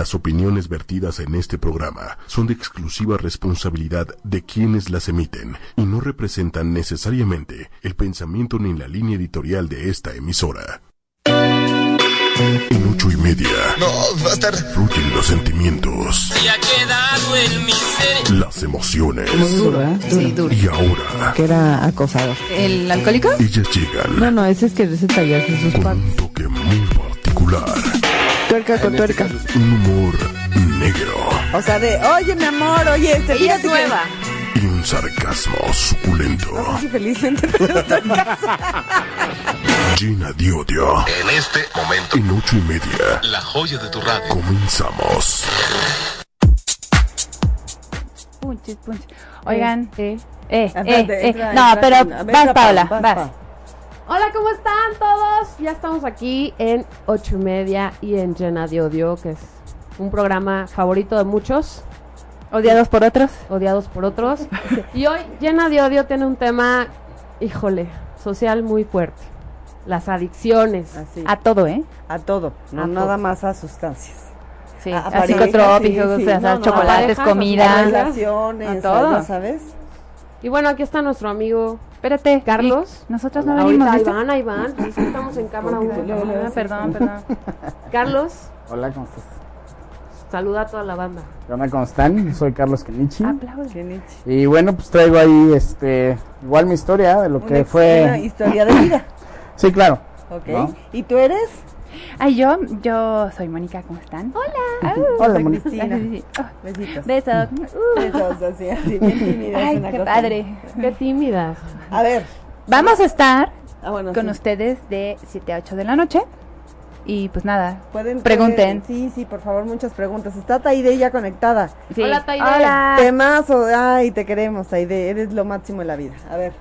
Las opiniones vertidas en este programa son de exclusiva responsabilidad de quienes las emiten y no representan necesariamente el pensamiento ni la línea editorial de esta emisora. En ocho y media. No, va a estar. Fluyen los sentimientos. Y ha quedado en mi ser. Las emociones. Muy duro, ¿eh? Sí, duro. Y ahora. Que era acosador. ¿El alcohólico? Ellas llegan. No, no, ese es que se tallarse sus Con un toque muy particular. Tuerca con tuerca. Un humor negro. O sea, de, oye, mi amor, oye, este, Ella es que- nueva. Y un sarcasmo suculento. Sí, felizmente, pero estoy. Gina Diodio. En este momento, En ocho y media. la joya de tu radio. Comenzamos. Punches, punches. Oigan, Este, eh, Espérate, eh, eh. entra, No, pero vas, Paola, vas. Hola, ¿cómo están todos? Ya estamos aquí en ocho y media y en Llena de Odio, que es un programa favorito de muchos, ¿Odiados por otros? odiados por otros. y hoy Llena de Odio tiene un tema, híjole, social muy fuerte. Las adicciones. Así, A todo, ¿eh? a todo, no A nada todo. más a sustancias. Sí, A- a pareja, psicotrópicos, sí, o sea, sí, no, no, chocolates, a parejas, A comida. relaciones, a todo. sabes. Y bueno, aquí está nuestro amigo Espérate, Carlos. ¿y Nosotros no venimos, ahí van, ahí van. estamos en cámara uno. Perdón, perdón. Carlos, Hola, ¿cómo estás? saluda a toda la banda. ¿Qué onda? ¿Cómo están? Soy Carlos Kenichi. Aplausos. Y bueno, pues traigo ahí este igual mi historia de lo que fue. una historia de vida. Sí, claro. Ok. ¿No? ¿Y tú eres? Ay, yo, yo soy Mónica, ¿cómo están? Hola. Hola, Mónica. Sí. Oh, Besitos. besos. Besos, así, así, bien tímida, es Ay, una qué cosa. padre. Qué tímida. A ver. Vamos a estar Ah, bueno, con sí. ustedes de 7 a 8 de la noche. Y pues nada, Pueden, Pregunten. sí, sí, por favor, muchas preguntas. Está Taide ya conectada. Sí. Hola, Taide. Hola. Temazo, ay, te queremos, Taide, eres lo máximo en la vida. A ver,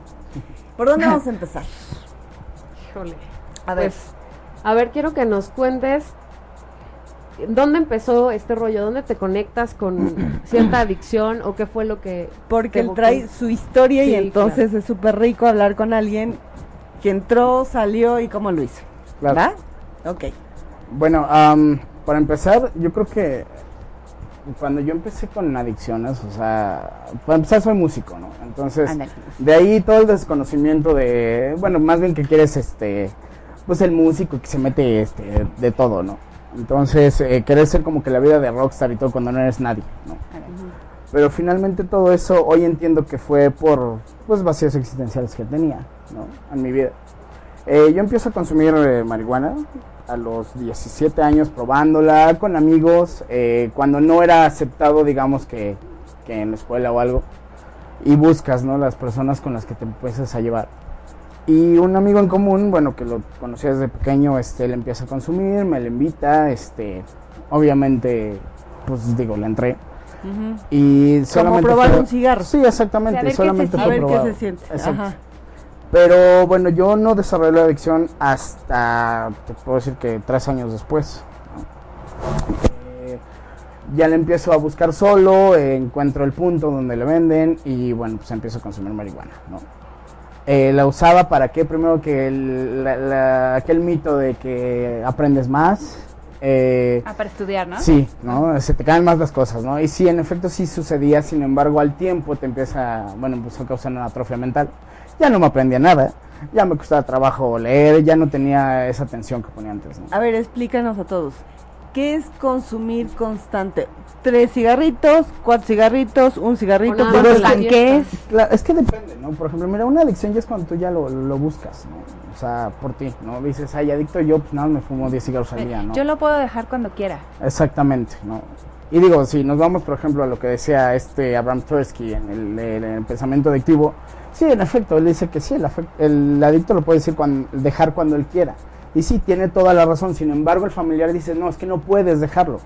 ¿por dónde vamos a empezar? Híjole. A ver, Pues, a ver, quiero que nos cuentes dónde empezó este rollo, dónde te conectas con cierta adicción o qué fue lo que... porque él trae su historia y entonces es súper rico hablar con alguien que entró, salió y cómo lo hizo. Claro. ¿Va? Ok. Bueno, am, para empezar, yo creo que cuando yo empecé con adicciones, o sea, para empezar soy músico, ¿no? Entonces, de ahí todo el desconocimiento de, bueno, más bien que quieres, este, pues el músico que se mete, este, de todo, ¿no? Entonces, eh, querer ser como que la vida de rockstar y todo cuando no eres nadie, ¿no? Pero finalmente todo eso hoy entiendo que fue por pues vacíos existenciales que tenía ¿no? en mi vida. Eh, yo empiezo a consumir eh, marihuana a los 17 años probándola con amigos, eh, cuando no era aceptado digamos que, que en la escuela o algo. Y buscas ¿no? las personas con las que te empiezas a llevar. Y un amigo en común, bueno, que lo conocía desde pequeño, este, le empieza a consumir, me le invita, este, obviamente, pues digo, le entré. Y solamente probar fue- un cigarro. Sí, exactamente. O sea, a ver qué solamente se fue A ver qué se siente. Exacto. Ajá. Pero bueno, yo no desarrollé la adicción hasta, te puedo decir que tres años después. Eh, ya le empiezo a buscar solo, eh, encuentro el punto donde le venden y bueno, pues empiezo a consumir marihuana, ¿no? Eh, la usaba para qué? Primero que el- la- la- aquel mito de que aprendes más. eh, Ah, para estudiar, ¿no? Sí, ¿no? Se te caen más las cosas, ¿no? Y sí, en efecto sí sucedía, sin embargo, al tiempo te empieza, bueno, empezó a causar una atrofia mental. Ya no me aprendía nada, ya me costaba trabajo leer, ya no tenía esa atención que ponía antes, ¿no? A ver, explícanos a todos. ¿Qué es consumir constante? ¿Tres cigarritos? ¿Cuatro cigarritos? ¿Un cigarrito? O nada ¿Cuántos más la tanques? Claro, es que depende, ¿no? Por ejemplo, mira, una adicción ya es cuando tú ya lo, lo buscas, ¿no? O sea, por ti, ¿no? Dices, ay, adicto yo, pues nada, me fumo 10 cigarros al día, ¿no? Yo lo puedo dejar cuando quiera. Exactamente, ¿no? Y digo, si nos vamos, por ejemplo, a lo que decía este Abraham Tversky en el, en el pensamiento adictivo, sí, en efecto, él dice que sí, el, afec- el adicto lo puede decir cuando, dejar cuando él quiera. Y sí, tiene toda la razón. Sin embargo, el familiar dice, no, es que no puedes dejarlo,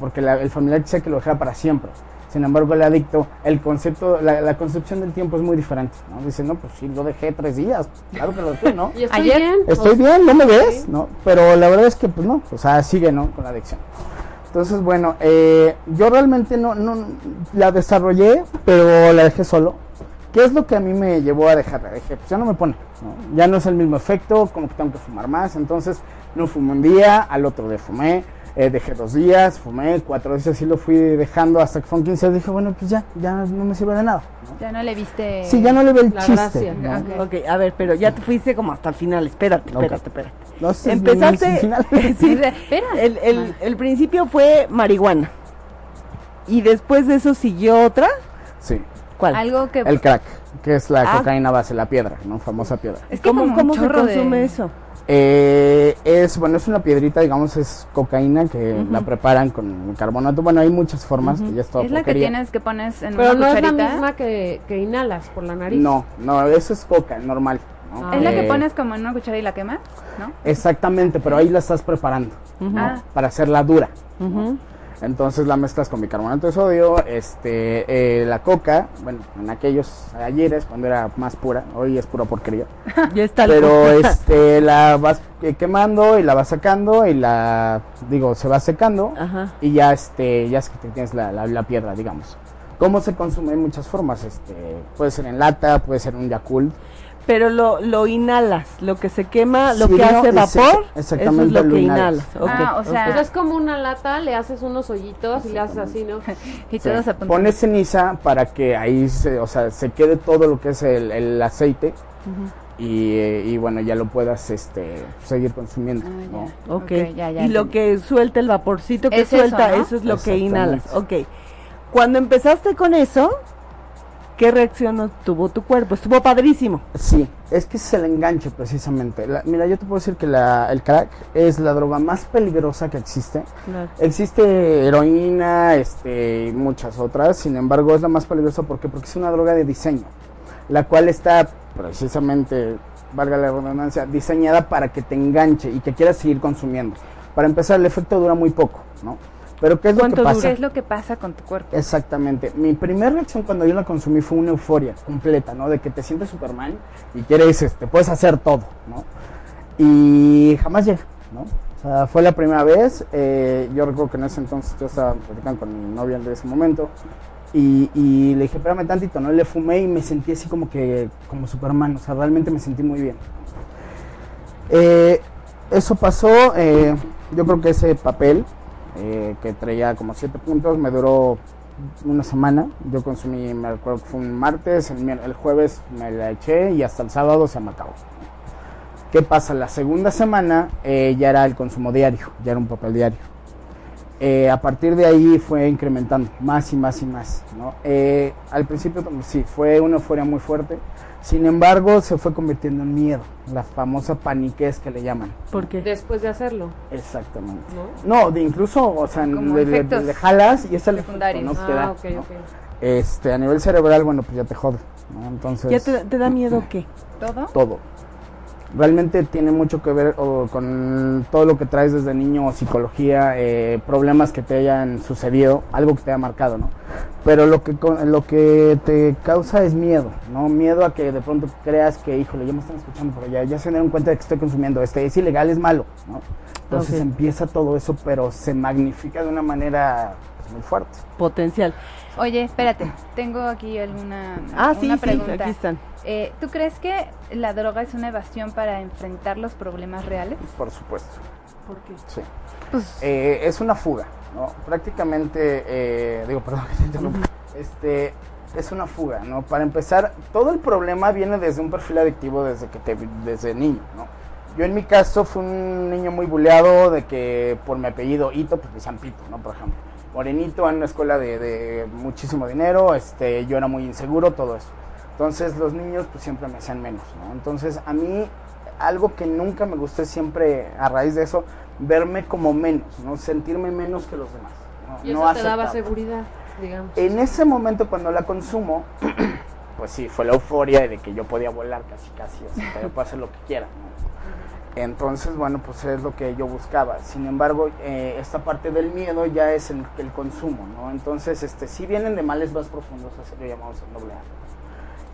porque la- el familiar dice que lo dejara para siempre. Sin embargo, el adicto, el concepto, la, la concepción del tiempo es muy diferente, ¿no? Dice, no, pues sí, lo dejé tres días, claro que lo dejé, ¿no? ¿Y estoy Ayer- bien? Estoy bien, no me ves, ¿no? Pero la verdad es que, pues no, o sea, sigue, ¿no? Con la adicción. Entonces, bueno, eh, yo realmente no, no la desarrollé, pero la dejé solo. ¿Qué es lo que a mí me llevó a dejarla? Dije, pues ya no me pone, ¿no? Ya no es el mismo efecto, como que tengo que fumar más. Entonces, no fumé un día, al otro día fumé. Eh, dejé dos días, fumé, cuatro días así lo fui dejando hasta que fueron 15 días. Dije, bueno, pues ya, ya no me sirve de nada. ¿no? Ya no le viste. Sí, ya no le veo el La chiste. Ok. Ok, a ver, pero ya te fuiste como hasta el final. Espérate, espérate, espérate. No sé, Empezaste. no, al final- sí, Espera. el, el, el principio fue marihuana. Y después de eso siguió otra. Sí, ¿Cuál? Algo que. el crack, que es la Ah. cocaína base, la piedra, ¿no? Famosa piedra. Es que ¿Cómo, como un cómo se de- consume eso? Eh, es, bueno, es una piedrita, digamos, es cocaína que la preparan con carbonato. Bueno, hay muchas formas, que ya es Es la que tienes que pones en Pero una no es la cucharita. misma que, que inhalas por la nariz. No, no, eso es coca, normal. ¿no? Ah. Es la que Eh, pones como en una cuchara y la quemas, ¿no? Exactamente, pero ahí la estás preparando ¿no? Ah. para hacerla dura. Ujú. Entonces la mezclas con bicarbonato de sodio, este, eh, la coca, bueno, en aquellos ayeres cuando era más pura, hoy es pura porquería. Ya está Pero este, la vas eh, quemando y la vas sacando y la, digo, se va secando Ajá. y ya, este, ya es que tienes la, la, la piedra, digamos. ¿Cómo se consume? En muchas formas, este, puede ser en lata, puede ser en un Yakult. Pero lo, lo inhalas, lo que se quema, lo Sí, que hace vapor, exactamente eso es lo lo que inhalas. inhalas. Ok, Ah, o sea-. Pues es como una lata, le haces unos hoyitos y le haces así, ¿no? Y Sí. Pones ceniza para que ahí se, o sea, se quede todo lo que es el, el aceite y, eh, y, bueno, ya lo puedas este, seguir consumiendo. Ah, ¿no? ya. Ya, ya y lo que suelta el vaporcito que Es eso, suelta, ¿no? eso, es lo que inhalas. Ok. Cuando empezaste con eso, ¿qué reacción tuvo tu cuerpo? Estuvo padrísimo. Sí, es que es el enganche precisamente. La- mira, yo te puedo decir que la- el crack es la droga más peligrosa que existe. Existe heroína, este, y muchas otras, sin embargo es la más peligrosa ¿por qué? porque es una droga de diseño, la cual está precisamente, valga la redundancia, diseñada para que te enganche y que quieras seguir consumiendo. Para empezar, el efecto dura muy poco, ¿no? Pero ¿qué es lo que ¿Cuánto pasa? ¿Qué es lo que pasa con tu cuerpo? Exactamente. Mi primera reacción cuando yo la consumí fue una euforia completa, ¿no? De que te sientes Superman y quieres, este, puedes hacer todo, ¿no? Y jamás llega, ¿no? O sea, fue la primera vez. eh, yo recuerdo que en ese entonces yo estaba platicando con mi novia de ese momento. Y, y le dije, espérame tantito, ¿no? Le fumé y me sentí así como que, como Superman, o sea, realmente me sentí muy bien. Eh, eso pasó, eh, yo creo que ese papel eh, que traía como siete puntos me duró una semana. Yo consumí, me acuerdo que fue un martes, el, el jueves me la eché y hasta el sábado se me acabó. ¿Qué pasa? La segunda semana eh, ya era el consumo diario, ya era un papel diario. Eh, a partir de ahí fue incrementando más y más y más. ¿no? Eh, al principio sí, fue una euforia muy fuerte. Sin embargo, se fue convirtiendo en miedo, la famosa paniquez que le llaman. ¿Por qué? Después de hacerlo, Exactamente. ¿no? No, de incluso, o sea, le, le- le jalas y es el efecto, secundarios. ¿no? Ah, da, ok, ¿no? ok. Este, a nivel cerebral, bueno, pues ya te jode, ¿no? Entonces, ¿Ya te, te da miedo qué? ¿Todo? todo. Realmente tiene mucho que ver o, con todo lo que traes desde niño, psicología, eh, problemas que te hayan sucedido, algo que te haya marcado, ¿no? Pero lo que lo que te causa es miedo, ¿no? Miedo a que de pronto creas que, híjole, ya me están escuchando, pero ya, ya se dieron cuenta de que estoy consumiendo, este es ilegal, es malo, ¿no? Entonces empieza todo eso, pero se magnifica de una manera muy fuerte. Potencial. Oye, espérate, tengo aquí alguna Ah, sí, una sí, pregunta. aquí están. Eh, ¿Tú crees que la droga es una evasión para enfrentar los problemas reales? Por supuesto. ¿Por qué? Sí. Pues, Eh, es una fuga, ¿no? Prácticamente, eh, digo, perdón que te interrumpa. Este, es una fuga, ¿no? Para empezar, todo el problema viene desde un perfil adictivo desde que te, desde niño, ¿no? Yo en mi caso fui un niño muy buleado de que por mi apellido Ito, pues me decían Pito, ¿no? Por ejemplo. Morenito en una escuela de, de muchísimo dinero, este, yo era muy inseguro, todo eso. Entonces los niños pues siempre me hacían menos, ¿no? Entonces a mí algo que nunca me gustó siempre a raíz de eso verme como menos, ¿no? Sentirme menos que los demás. ¿no? Y No eso te daba seguridad, digamos. En ese momento cuando la consumo, pues sí, fue la euforia de que yo podía volar casi casi, o sea, yo puedo hacer lo que quiera. ¿no? Entonces, bueno, pues es lo que yo buscaba. Sin embargo, eh, esta parte del miedo ya es el, el consumo, ¿no? Entonces, este, si vienen de males más profundos, así lo llamamos el doble.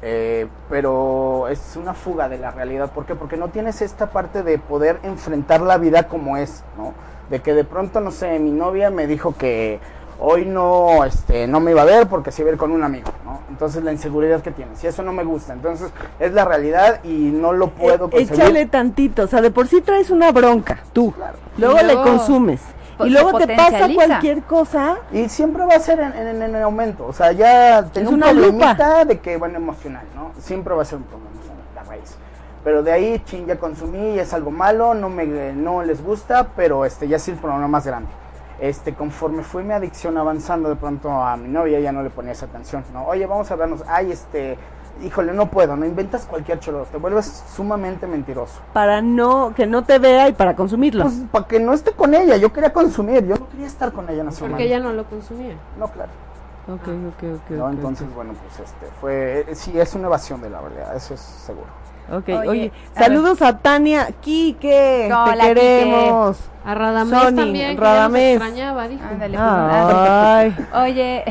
Eh, pero es una fuga de la realidad. ¿Por qué? Porque no tienes esta parte de poder enfrentar la vida como es, ¿no? De que de pronto, no sé, mi novia me dijo que hoy no, este, no me iba a ver porque se iba a ir con un amigo, ¿no? Entonces la inseguridad que tienes, y eso no me gusta. Entonces es la realidad y no lo puedo Eh, conseguir. Échale tantito, o sea, de por sí traes una bronca, tú. Luego, Y luego- le consumes. po- y luego te pasa cualquier cosa. Y siempre va a ser en, en- en aumento. O sea, ya tengo un una problemita de que, bueno, emocional, ¿no? Siempre va a ser un problema emocional, la raíz. Pero de ahí, chin, ya consumí, es algo malo, no me no les gusta, pero este ya es el problema más grande. Este, conforme fue mi adicción avanzando, de pronto a mi novia ya no le ponía esa atención, ¿no? Oye, vamos a vernos, ay, este, híjole, no puedo, no inventas cualquier cholo, te vuelves sumamente mentiroso. Para no, que no te vea y para consumirlo. Pues para que no esté con ella, yo quería consumir, yo no quería estar con ella en ese Porque momento. ella no lo consumía. No, claro. ok, ok, ok. ¿no? ok, Entonces, bueno, pues este fue, eh, sí, es una evasión de la realidad, eso es seguro. Ok, Oye, a saludos a Tania, Quique, Hola, te queremos. A Radamés Sony, también, que Radamés. ya nos extrañaba, dijo. Ándale, pues, ah, Ay, Oye,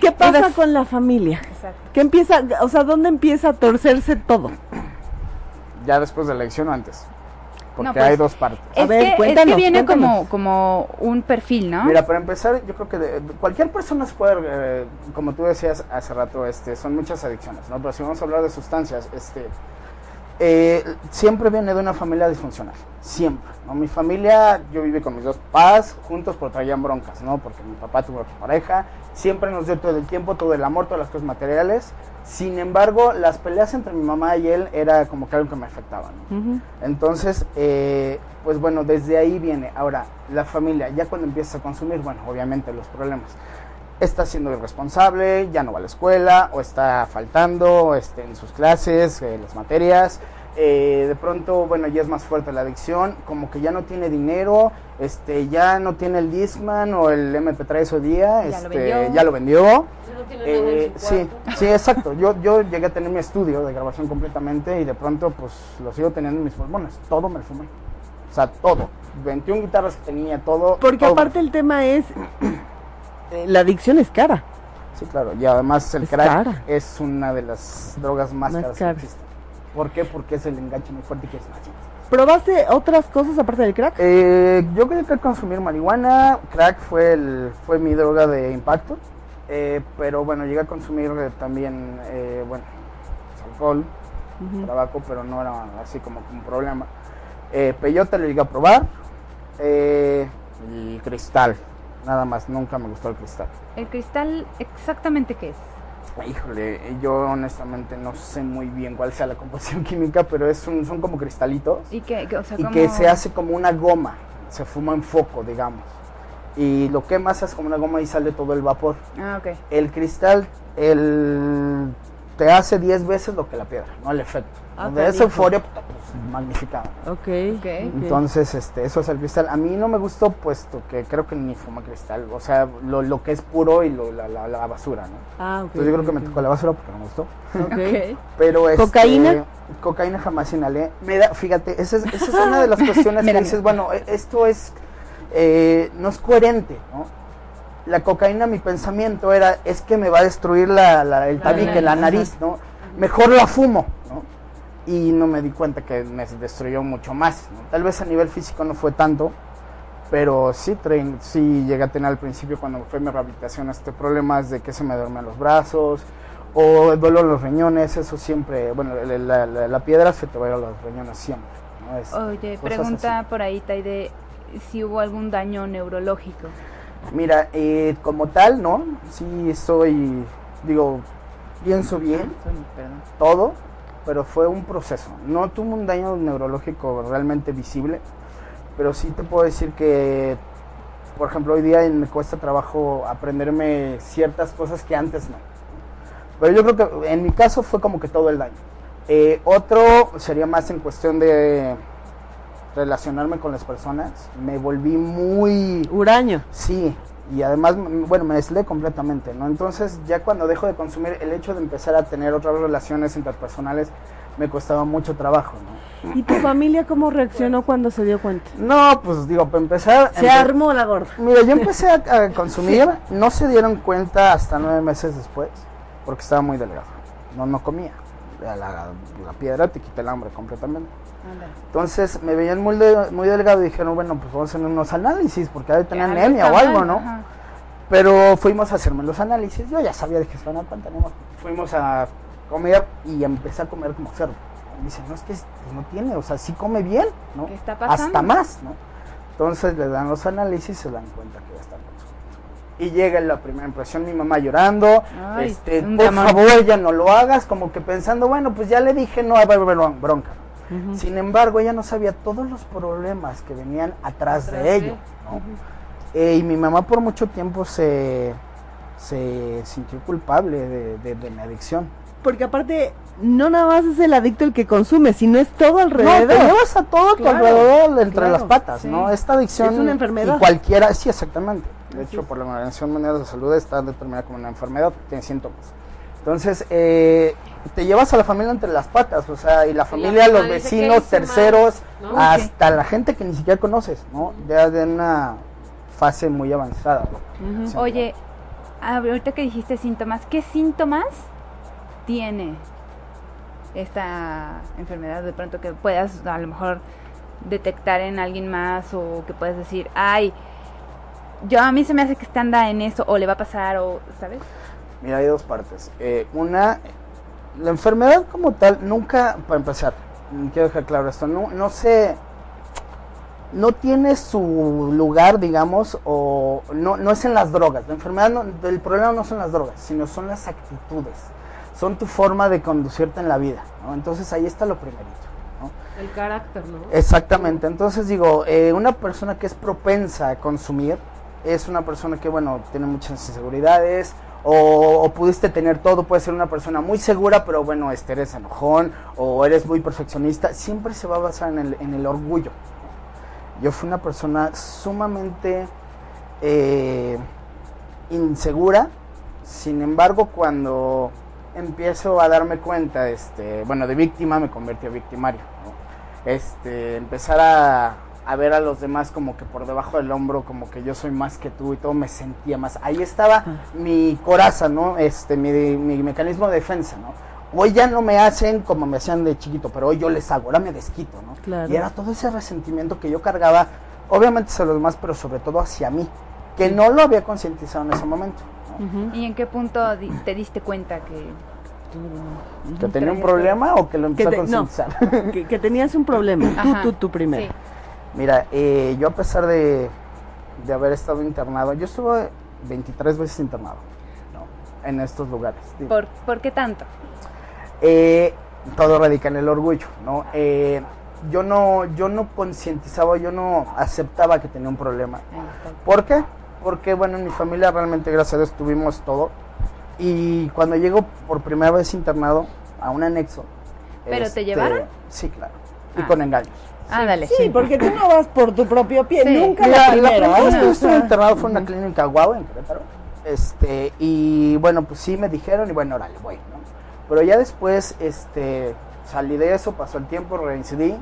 ¿qué pasa Ibas- con la familia? exacto. ¿Qué empieza, o sea, dónde empieza a torcerse todo? Ya después de la elección o antes, porque No, pues, hay dos partes. A Es, ver, que, es cuéntanos, que viene como, como un perfil, ¿no? Mira, para empezar, yo creo que de- de- cualquier persona se puede, eh, como tú decías hace rato, este, son muchas adicciones, ¿no? Pero si vamos a hablar de sustancias, este, eh, siempre viene de una familia disfuncional, siempre, ¿no? Mi familia, yo viví con mis dos papás juntos, pero traían broncas, ¿no? Porque mi papá tuvo otra pareja, siempre nos dio todo el tiempo, todo el amor, todas las cosas materiales. Sin embargo, las peleas entre mi mamá y él era como que algo que me afectaba. Entonces, eh, pues bueno, desde ahí viene. Ahora, la familia, ya cuando empieza a consumir, bueno, obviamente los problemas. Está siendo irresponsable, ya no va a la escuela, o está faltando este, en sus clases, eh, las materias. Eh, de pronto, bueno, ya es más fuerte la adicción, como que ya no tiene dinero, este, ya no tiene el Discman o el MP3 ese día, Ya lo este, vendió. ya lo vendió. No tiene nada en Eh, su sí, sí, exacto. Yo, yo llegué a tener mi estudio de grabación completamente y de pronto pues lo sigo teniendo en mis pulmones. Todo me lo fumé. O sea, todo. 21 guitarras que tenía, todo. Porque todo aparte el tema es, la adicción es cara. Sí, claro. Y además el Es crack cara. es una de las drogas más, Más caras que existen. ¿Por qué? Porque es el enganche muy fuerte que es más. ¿Probaste otras cosas aparte del crack? Eh, yo quería que consumir marihuana, crack fue el, fue mi droga de impacto, eh, pero bueno, llegué a consumir eh, también, eh, bueno, alcohol, tabaco, pero no era así como un problema. Eh, peyote lo llegué a probar, eh, y cristal, nada más, nunca me gustó el cristal. El cristal, exactamente qué es. Híjole, yo honestamente no sé muy bien cuál sea la composición química, pero es un, son como cristalitos Y que, que, o sea, y como... que se hace como una goma, se fuma en foco, digamos. Y lo quemas es como una goma y sale todo el vapor. Ah, ok. El cristal el, te hace 10 veces lo que la piedra, no el efecto. Ah, Donde es euforia, puta, pues magnificada. Ok. Ok. Entonces, este, eso es el cristal. A mí no me gustó, puesto que creo que ni fuma cristal. O sea, lo, lo que es puro y lo, la, la- la basura, ¿no? Ah, ok. Entonces yo creo que me tocó la basura porque no me gustó. Ok. Pero este, ¿Cocaína? Cocaína jamás inhalé. Me da, fíjate, esa es, esa es una de las cuestiones Me que dices, bueno, e- esto es, eh, no es coherente, ¿no? La cocaína, mi pensamiento era, es que me va a destruir la, la- el tabique, la nariz, ¿no? Mejor la fumo, ¿no? Y no me di cuenta que me destruyó mucho más, ¿no? Tal vez a nivel físico no fue tanto, pero sí, sí llegué a tener al principio cuando fue mi rehabilitación este problemas de que se me duermen los brazos o el dolor en los riñones, eso siempre, bueno, la, la- la- la piedra se te va a ir a los riñones siempre. ¿no? Es Oye, pregunta por ahí, de si hubo algún daño neurológico. Mira, eh, como tal, ¿no? Sí soy, digo, pienso bien, Perdón. todo, pero fue un proceso. No tuve un daño neurológico realmente visible, pero sí te puedo decir que, por ejemplo, hoy día me cuesta trabajo aprenderme ciertas cosas que antes no. Pero yo creo que en mi caso fue como que todo el daño. Eh, otro sería más en cuestión de relacionarme con las personas. Me volví muy... Huraño. Sí, y además, bueno, me aislé completamente, ¿no? Entonces, ya cuando dejo de consumir, el hecho de empezar a tener otras relaciones interpersonales me costaba mucho trabajo, ¿no? ¿Y tu familia cómo reaccionó cuando se dio cuenta? No, pues digo, para empezar... Se empe- armó la gorda. Mira, yo empecé a, a consumir, no se dieron cuenta hasta nueve meses después, porque estaba muy delgado, no, no comía. La, la- la piedra te quita el hambre completamente. Entonces me veían muy, de- muy delgado y dijeron, bueno, pues vamos a hacer unos análisis, porque ha de tener anemia o algo, ¿no? ajá. Pero fuimos a hacerme los análisis. Yo ya sabía de que estaban tenemos. Fuimos a comer y empecé a comer como cerdo. Y dicen, no, es que pues, no tiene, o sea, sí come bien, ¿no? ¿Qué está pasando? Hasta más, ¿no? Entonces le dan los análisis y se dan cuenta que ya está. Y llega la primera impresión, mi mamá llorando, Ay, este, por favor ya no lo hagas, como que pensando, bueno, pues ya le dije, no va a Sin embargo, ella no sabía todos los problemas que venían atrás, Atrás de ello. ¿no? Eh, y mi mamá por mucho tiempo se, se sintió culpable de, de- de mi adicción. Porque aparte, no nada más es el adicto el que consume, sino es todo No, te alrededor. llevas a todo tu alrededor entre claro, las patas, sí. ¿no? Esta adicción Es una enfermedad. y cualquiera, sí, exactamente. De Así hecho, es. por la Organización Mundial de la Salud está determinada como una enfermedad, tiene síntomas. Entonces, eh, te llevas a la familia entre las patas, o sea, y la familia, los mamá dice, ¿qué vecinos, terceros, ¿No? hasta la gente que ni siquiera conoces, ¿no? Ya de una fase muy avanzada. ¿no? Sí. Oye, ahorita que dijiste síntomas, ¿qué síntomas tiene esta enfermedad? De pronto que puedas a lo mejor detectar en alguien más o que puedas decir, ay, yo a mí se me hace que está anda en eso o le va a pasar o, ¿sabes? Mira, hay dos partes. Eh, una, la enfermedad como tal, nunca, para empezar, quiero dejar claro esto, no, no se, no tiene su lugar, digamos, o no, no es en las drogas. La enfermedad, no- el problema no son las drogas, sino son las actitudes. Son tu forma de conducirte en la vida, ¿no? Entonces ahí está lo primerito, ¿no? El carácter, ¿no? Exactamente, entonces digo, eh, una persona que es propensa a consumir es una persona que, bueno, tiene muchas inseguridades o, pudiste tener todo, puede ser una persona muy segura, pero bueno, este, eres enojón o eres muy perfeccionista, siempre se va a basar en el, en el orgullo. Yo fui una persona sumamente eh, insegura, sin embargo, cuando empiezo a darme cuenta, este, bueno, de víctima me convertí a victimario. Este, empezar a, a ver a los demás como que por debajo del hombro, como que yo soy más que tú y todo, me sentía más. Ahí estaba mi coraza, ¿no? Este, mi, mi mecanismo de defensa, ¿no? Hoy ya no me hacen como me hacían de chiquito, pero hoy yo les hago, ahora me desquito, ¿no? Claro. Y era todo ese resentimiento que yo cargaba, obviamente hacia los demás, pero sobre todo hacia mí, que no lo había concientizado en ese momento. ¿Y en qué punto di- te diste cuenta que Que tenía un problema o que lo Que empecé a no. concientizar. que, que tenías un problema. Tú, tú, tú primero. Sí. Mira, eh, yo a pesar de, de haber estado internado, yo estuve 23 veces internado ¿no? en estos lugares. ¿Por, ¿Por qué tanto? eh, todo radica en el orgullo, ¿no? Eh, yo no, yo no concientizaba, yo no aceptaba que tenía un problema. ¿Por qué? Porque, bueno, en mi familia realmente, gracias a Dios, tuvimos todo. Y cuando llego por primera vez internado a un anexo. este, ¿Pero te llevaron? Sí, claro. Y Ah. con engaños. Ándale. Sí, porque tú no vas por tu propio pie, Sí. nunca la la primera. vez ¿eh? que O estuve internado fue en una clínica guau en Querétaro. Este, y bueno, pues sí me dijeron, y bueno, órale, voy, ¿no? Pero ya después, este, salí de eso, pasó el tiempo, reincidí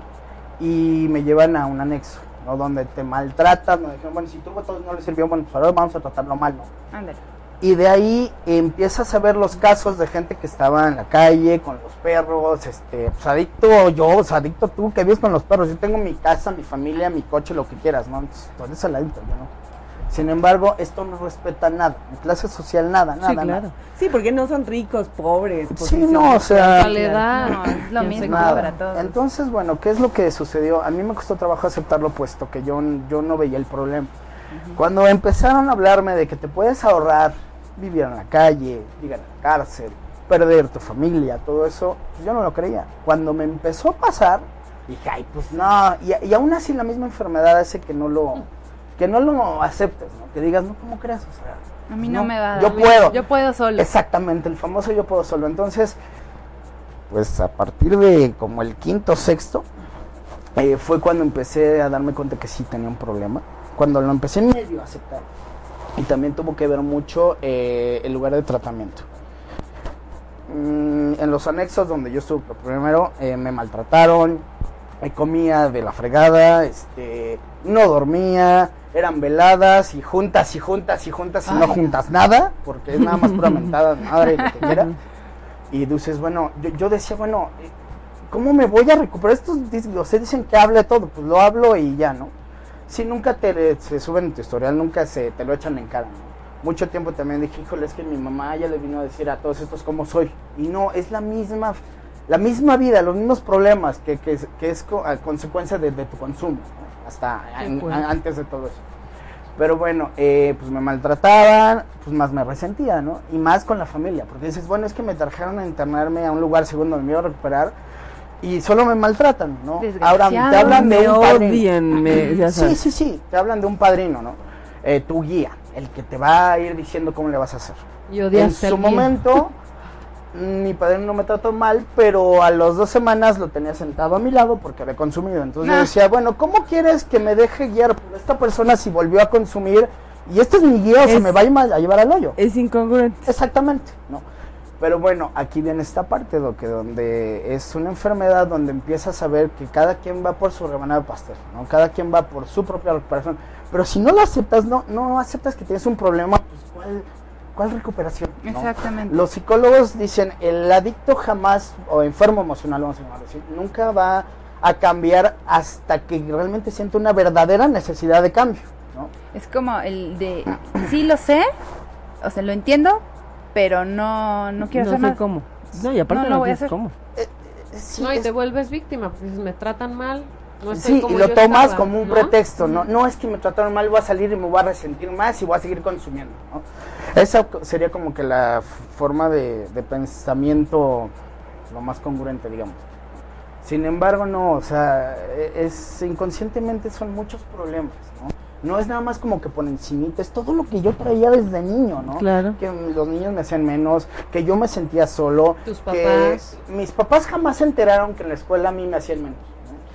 y me llevan a un anexo, ¿no? Donde te maltratan, me dijeron, bueno, si tu voto no le sirvió, bueno, pues ahora vamos a tratarlo mal, ¿no? Ándale. Y de ahí empiezas a ver los casos de gente que estaba en la calle con los perros, este, pues adicto yo, o sea, adicto tú que vives con los perros. Yo tengo mi casa, mi familia, mi coche, lo que quieras, ¿no? Entonces, tú eres el adicto, yo no. Sin embargo, esto no respeta nada, mi clase social nada, nada, Sí, claro. nada. Sí, porque no son ricos, pobres. Sí, no, o sea. No, es lo mismo para todos. Entonces, bueno, ¿qué es lo que sucedió? A mí me costó trabajo aceptarlo puesto que yo, yo no veía el problema. Cuando empezaron a hablarme de que te puedes ahorrar vivir en la calle, ir a la cárcel, perder tu familia, todo eso, pues yo no lo creía. Cuando me empezó a pasar, dije, ay, pues no, y, y aún así la misma enfermedad hace que no lo, que no lo aceptes, ¿no? Que digas, no, ¿cómo crees? O sea, A mí no, me va. Yo puedo. Yo puedo solo. Exactamente, el famoso yo puedo solo. Entonces, pues a partir de como el quinto sexto, eh, fue cuando empecé a darme cuenta que sí tenía un problema. Cuando lo empecé medio a aceptar. Y también tuvo que ver mucho eh, el lugar de tratamiento. Mm, en los anexos donde yo estuve primero, eh, me maltrataron, me comía de la fregada, este, no dormía, eran veladas y juntas y juntas y juntas y no juntas nada, porque es nada más pura mentada madre y lo que quiera. Y dices, bueno, yo, yo decía, bueno, eh, ¿cómo me voy a recuperar? Estos dis- o sea, dicen que hable todo, pues lo hablo y ya, ¿no? Si nunca te se suben en tu historial, nunca se te lo echan en cara, ¿no? Mucho tiempo también dije, híjole, es que mi mamá ya le vino a decir a todos estos cómo soy. Y no, es la misma, la misma vida, los mismos problemas que, que, es- que es co- a consecuencia de, de tu consumo. ¿no? hasta an- antes de todo eso. Pero bueno, eh, pues me maltrataban, pues más me resentía, ¿no? Y más con la familia, porque dices, bueno, es que me trajeron a internarme a un lugar donde me iba a recuperar y solo me maltratan, ¿no? Ahora te hablan de me un padrino. Sí, sí, sí, te hablan de un padrino, ¿no? Eh, tu guía, el que te va a ir diciendo cómo le vas a hacer. Y En su guía. momento, mi padrino no me trató mal, pero a las dos semanas lo tenía sentado a mi lado porque había consumido. Entonces yo Ah. decía, bueno, ¿cómo quieres que me deje guiar por esta persona si volvió a consumir? Y este es mi guía, o se me va a llevar al hoyo. Es incongruente. Exactamente, ¿no? Pero bueno, aquí viene esta parte, que donde es una enfermedad donde empiezas a ver que cada quien va por su rebanada de pastel, ¿no? Cada quien va por su propia recuperación. Pero si no lo aceptas, no, no aceptas que tienes un problema, pues ¿cuál, cuál recuperación? no? Exactamente. Los psicólogos dicen, el adicto jamás, o enfermo emocional, vamos a llamarlo así, nunca va a cambiar hasta que realmente siente una verdadera necesidad de cambio, ¿no? Es como el de, sí lo sé, o sea, lo entiendo, pero no, no quiero no hacer sé cómo. No, y aparte No no, voy a hacer. cómo. Sí, No, y es- te vuelves víctima, porque dices, me tratan mal. no Sí, y lo tomas estaba", como un ¿no? pretexto, ¿no? No es que me trataron mal, voy a salir y me voy a resentir más y voy a seguir consumiendo, ¿no? Esa sería como que la forma de, de pensamiento lo más congruente, digamos. Sin embargo, no, o sea, e- es inconscientemente son muchos problemas, ¿no? Es nada más como que por encimita, es todo lo que yo traía desde niño, ¿no? Claro. Que los niños me hacían menos, que yo me sentía solo. Tus que papás. mis papás jamás se enteraron que en la escuela a mí me hacían menos.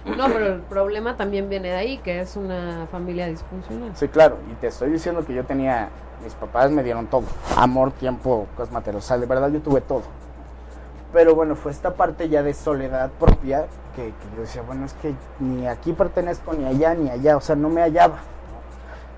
¿no? No, pero el problema también viene de ahí, que es una familia disfuncional. Sí, claro, y te estoy diciendo que yo tenía, mis papás me dieron todo, amor, tiempo, cosas materiales, o sea, de verdad yo tuve todo. Pero bueno, fue esta parte ya de soledad propia que, que yo decía, bueno, es que ni aquí pertenezco, ni allá, ni allá, o sea, no me hallaba.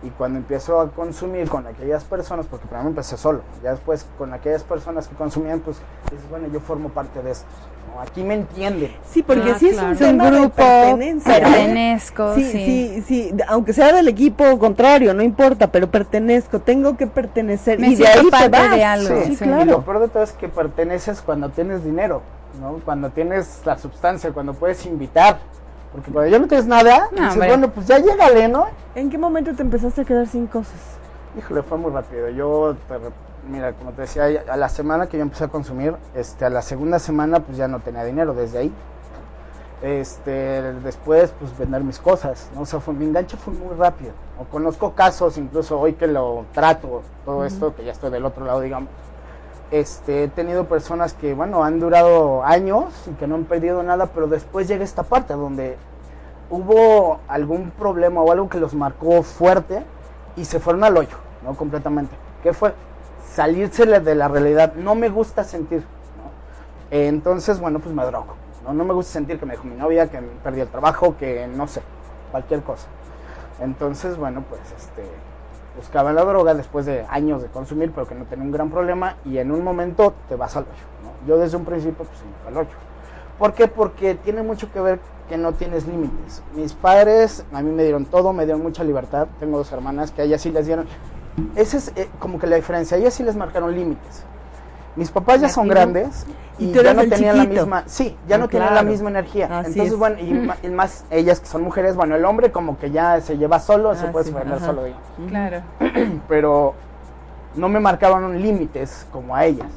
Y cuando empiezo a consumir con aquellas personas, porque primero empecé solo, ya después con aquellas personas que consumían, pues dices, bueno, yo formo parte de estos. ¿no? Aquí me entienden. Sí, porque Ah, sí es claro. un Es un grupo, pertenencia. pertenezco, Sí, sí. sí, aunque sea del equipo contrario, no importa, pero pertenezco, tengo que pertenecer Me y de ahí te parte vas. de algo, Sí, sí. Y lo claro. peor de todo es que perteneces cuando tienes dinero, ¿no? Cuando tienes la sustancia, cuando puedes invitar. Porque cuando ya no tienes nada, No, dices, bueno, pues ya llégale, ¿no? ¿En qué momento te empezaste a quedar sin cosas? Híjole, fue muy rápido. Yo, mira, como te decía, a la semana que yo empecé a consumir, este, a la segunda semana, pues ya no tenía dinero desde ahí. Este, después, pues vender mis cosas, ¿no? O sea, fue, mi enganche fue muy rápido. O conozco casos, incluso hoy que lo trato, todo esto, que ya estoy del otro lado, digamos. Este, he tenido personas que, bueno, han durado años y que no han perdido nada, pero después llega esta parte donde hubo algún problema o algo que los marcó fuerte y se fueron al hoyo, ¿no? Completamente. ¿Qué fue? Salirse de la realidad. No me gusta sentir, ¿no? Entonces, bueno, pues me drogo, ¿no? No me gusta sentir que me dejó mi novia, que perdí el trabajo, que no sé, cualquier cosa. Entonces, bueno, pues este buscaba la droga después de años de consumir, pero que no tenía un gran problema y en un momento te vas al hoyo, ¿no? Yo desde un principio pues me fui al hoyo. ¿Por qué? Porque tiene mucho que ver que no tienes límites. Mis padres a mí me dieron todo, me dieron mucha libertad. Tengo dos hermanas que a ellas sí les dieron. Esa es eh, como que la diferencia. A ellas sí les marcaron límites. Mis papás ya ¿Y a son grandes Y y, tú ya eres no el tenían la misma, sí, ya Ah, no tenían la claro. misma energía. Así Entonces, es. bueno, y, más ellas que son mujeres, bueno, el hombre como que ya se lleva solo, se Ah, puede sí, defender solo, digamos Claro. pero no me marcaban límites como a ellas.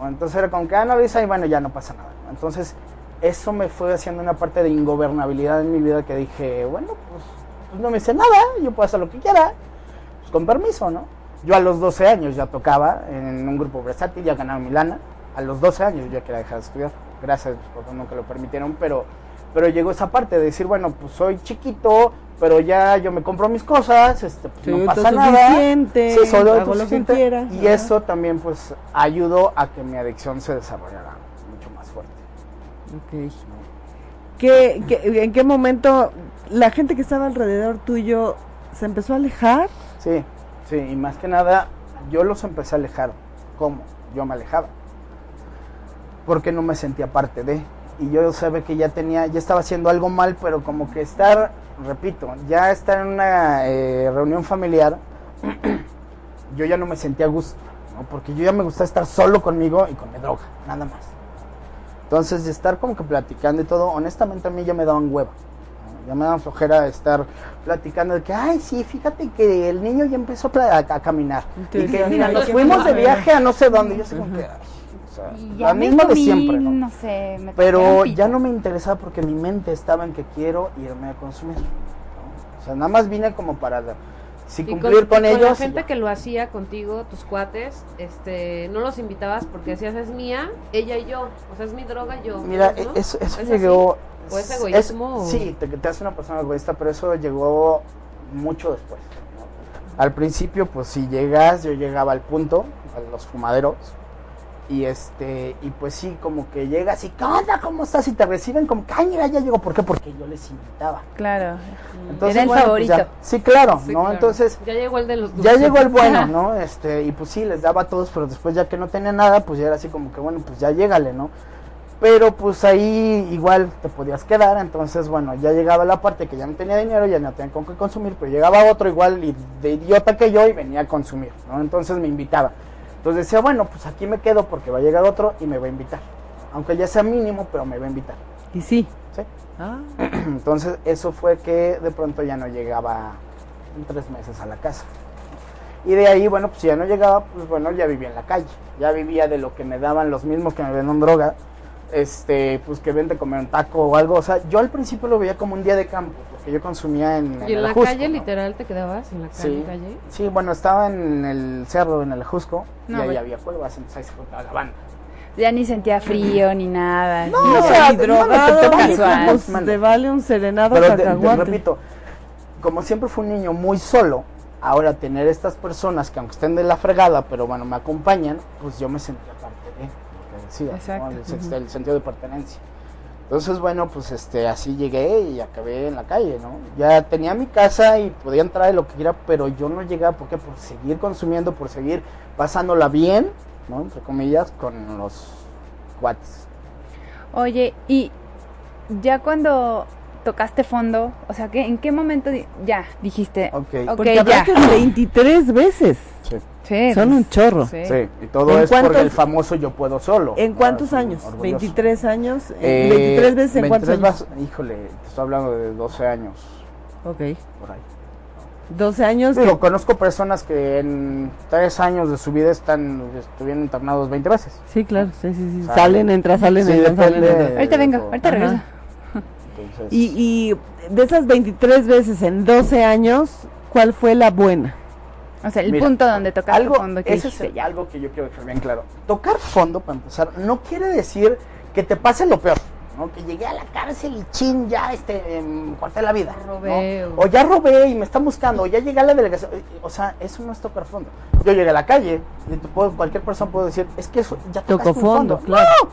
Entonces era como que, ah, no lo hice y bueno, ya no pasa nada. ¿no? Entonces, eso me fue haciendo una parte de ingobernabilidad en mi vida que dije, bueno, pues, pues no me hice nada, yo puedo hacer lo que quiera, pues con permiso, ¿no? Yo a los 12 años ya tocaba en un grupo versátil, ya ganaba mi lana. A los 12 años yo ya quería dejar de estudiar. Gracias, porque nunca lo permitieron, pero, pero llegó esa parte de decir, bueno, pues soy chiquito, pero ya yo me compro mis cosas, este, pues, no pasa nada. Sí, soy hago lo que quiera. Y eso también pues ayudó a que mi adicción se desarrollara mucho más fuerte. Ok. ¿Qué, qué- en qué momento la gente que estaba alrededor tuyo se empezó a alejar? Sí, sí, y más que nada yo los empecé a alejar. ¿Cómo? Yo me alejaba. Porque no me sentía parte de. Y yo sabía que ya tenía, ya estaba haciendo algo mal, pero como que estar, repito, ya estar en una eh, reunión familiar, yo ya no me sentía a gusto, ¿no? porque yo ya me gustaba estar solo conmigo y con mi droga, nada más. Entonces, de estar como que platicando y todo, honestamente a mí ya me daban hueva. Ya me daban flojera estar platicando de que, ay, sí, fíjate que el niño ya empezó a, pla- a- a caminar. Y que, mira, "Ay, nos fuimos de flojera". viaje a no sé dónde. Yo sé como que, ay, o sea, Y la misma de siempre, ¿no? no sé, me Pero ya no me interesaba porque mi mente estaba en que quiero irme a consumir. ¿no? O sea, nada más vine como para si Y cumplir con, y ellos. la gente que lo hacía contigo, tus cuates, este, no los invitabas porque decías es mía, ella y yo, o sea es mi droga yo. Mira, ¿no? e- eso, eso ¿Es llegó. ¿O es egoísmo o- sí, te, te hace una persona egoísta, pero eso llegó mucho después. ¿no? Al principio, pues si llegas, yo llegaba al punto, a los fumaderos. Y este, y pues sí, como que llegas y, ¿qué onda? ¿Cómo estás? Y te reciben como, ¡ay, mira, ya llegó! ¿Por qué? Porque yo les invitaba. Claro. Entonces, Era el bueno, pues favorito. ya. sí, claro, Sí, ¿no? claro. Entonces, ya llegó el de los ya dulces. llegó el bueno, ¿no? Este, y pues sí, les daba a todos, pero después ya que no tenía nada, pues ya era así como que, bueno, pues ya llégale, ¿no? Pero pues ahí igual te podías quedar, entonces bueno, ya llegaba la parte que ya no tenía dinero, ya no tenía con qué consumir, pero llegaba otro igual y de idiota que yo y venía a consumir, ¿no? Entonces me invitaba. Entonces decía, bueno, pues aquí me quedo porque va a llegar otro y me va a invitar. Aunque ya sea mínimo, pero me va a invitar. Y sí. ¿sí? Ah, Entonces eso fue que de pronto ya no llegaba en tres meses a la casa. Y de ahí, bueno, pues si ya no llegaba, pues bueno, ya vivía en la calle. Ya vivía de lo que me daban los mismos que me vendían droga. Este, pues que vente comer un taco o algo. O sea, yo al principio lo veía como un día de campo, porque yo consumía en, Y en el la Ajusco, calle ¿no? literal te quedabas, en la calle, Sí. calle. Sí, bueno, estaba en el cerro, en el Ajusco, No, y ahí había cuevas, entonces ahí se juntaba la banda. Ya ni sentía frío ni nada. No, Ni- o sea, drogado, te- vale, casual. pues, te vale un serenado Pero te- te repito, como siempre fue un niño muy solo, ahora tener estas personas que aunque estén de la fregada, pero bueno, me acompañan, pues yo me sentía que Exacto. ¿no? el, sen- el sentido de pertenencia. Entonces, bueno, pues este así llegué y acabé en la calle, ¿no? Ya tenía mi casa y podía entrar de lo que quiera, pero yo no llegaba, ¿por qué? Por seguir consumiendo, por seguir pasándola bien, ¿no? Entre comillas, con los cuates. Oye, y ya cuando tocaste fondo, o sea, ¿qué, ¿en qué momento di- ya dijiste? Ok. Ok, Porque ya. hablaste 23 veces. Sí. Sí, Son pues, un chorro. sí. Todo ¿En es por cuántos- el famoso yo puedo solo. ¿En cuántos Ah, años? orgulloso. 23 años. Eh, 23 veces en cuántos 23 años. vas- híjole, te estoy hablando de 12 años Ok. por ahí. 12 años. Digo, conozco personas que en 3 años de su vida están estuvieron internados 20 veces. Sí, claro. Sí, sí, sí. Sea, Salen, entran, salen, sí, entran, salen, entran. Ahorita vengo, Eso. ahorita Ajá. regreso. Entonces, Y, y de esas 23 veces en 12 años, ¿cuál fue la buena? O sea, el Mira, punto donde tocaste algo, fondo que eso es ya. algo que yo quiero dejar bien claro. Tocar fondo, para empezar, no quiere decir que te pase lo peor. ¿no? Que llegué a la cárcel y chin, ya este, em, corté la vida. ¿no? O- ya robé y me están buscando, o ya llegué a la delegación. eh, O sea, eso no es tocar fondo. Yo llegué a la calle y puedo- cualquier persona puede decir, es que eso ya Tocó un fondo, claro. ¡No!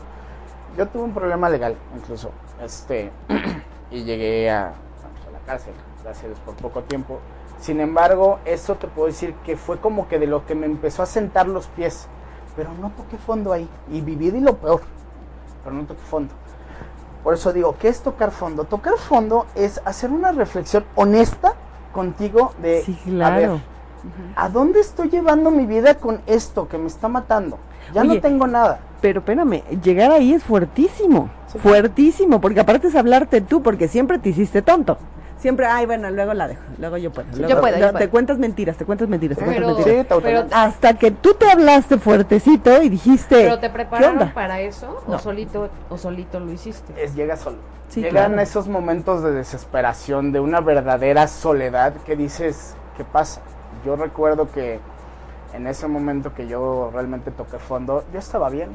Yo tuve un problema legal, incluso. Este, y llegué a, a la cárcel, gracias por poco tiempo. Sin embargo, eso te puedo decir que fue como que de lo que me empezó a sentar los pies. Pero no toqué fondo ahí. Y viví de lo peor. Pero no toqué fondo. Por eso digo, ¿qué es tocar fondo? Tocar fondo es hacer una reflexión honesta contigo de, Sí, a ver, claro. ¿a dónde estoy llevando mi vida con esto que me está matando? Ya Oye, no tengo nada. Pero espérame, llegar ahí es fuertísimo. Sí. Fuertísimo, porque aparte es hablarte tú, porque siempre te hiciste tonto. Siempre, ay, bueno, luego la dejo, luego yo puedo. luego- puedo, yo no, Te puedo. cuentas mentiras, te cuentas mentiras, te cuentas Pero, mentiras. Sí, te pero. Hasta que tú te hablaste fuertecito y dijiste, pero te ¿qué prepararon onda? para eso No. o solito o solito lo hiciste. es llega solo. Sí, Llegan claro. esos momentos de desesperación, de una verdadera soledad que dices, ¿qué pasa? Yo recuerdo que en ese momento que yo realmente toqué fondo, yo estaba bien.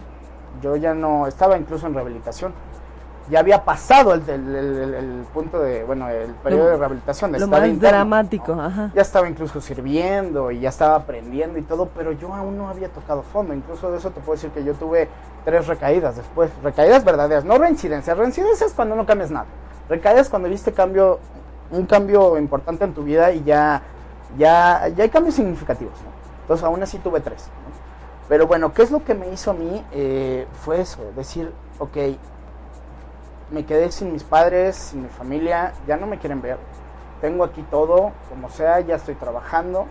Yo ya no, estaba incluso en rehabilitación. Ya había pasado el, el- el- el- el punto de, bueno, el periodo Lo- de rehabilitación. de Lo más interno, dramático, ¿no? ajá. Ya estaba incluso sirviendo y ya estaba aprendiendo y todo, pero yo aún no había tocado fondo. Incluso de eso te puedo decir que yo tuve tres recaídas después. Recaídas verdaderas, no reincidencias. Reincidencias es cuando no cambias nada. Recaídas cuando viste cambio, un cambio importante en tu vida y ya, ya, ya hay cambios significativos. ¿no? Entonces aún así tuve tres. ¿no? Pero bueno, ¿qué es lo que me hizo a mí? Eh, fue eso, decir, ok, me quedé sin mis padres, sin mi familia, ya no me quieren ver. Tengo aquí todo, como sea, ya estoy trabajando,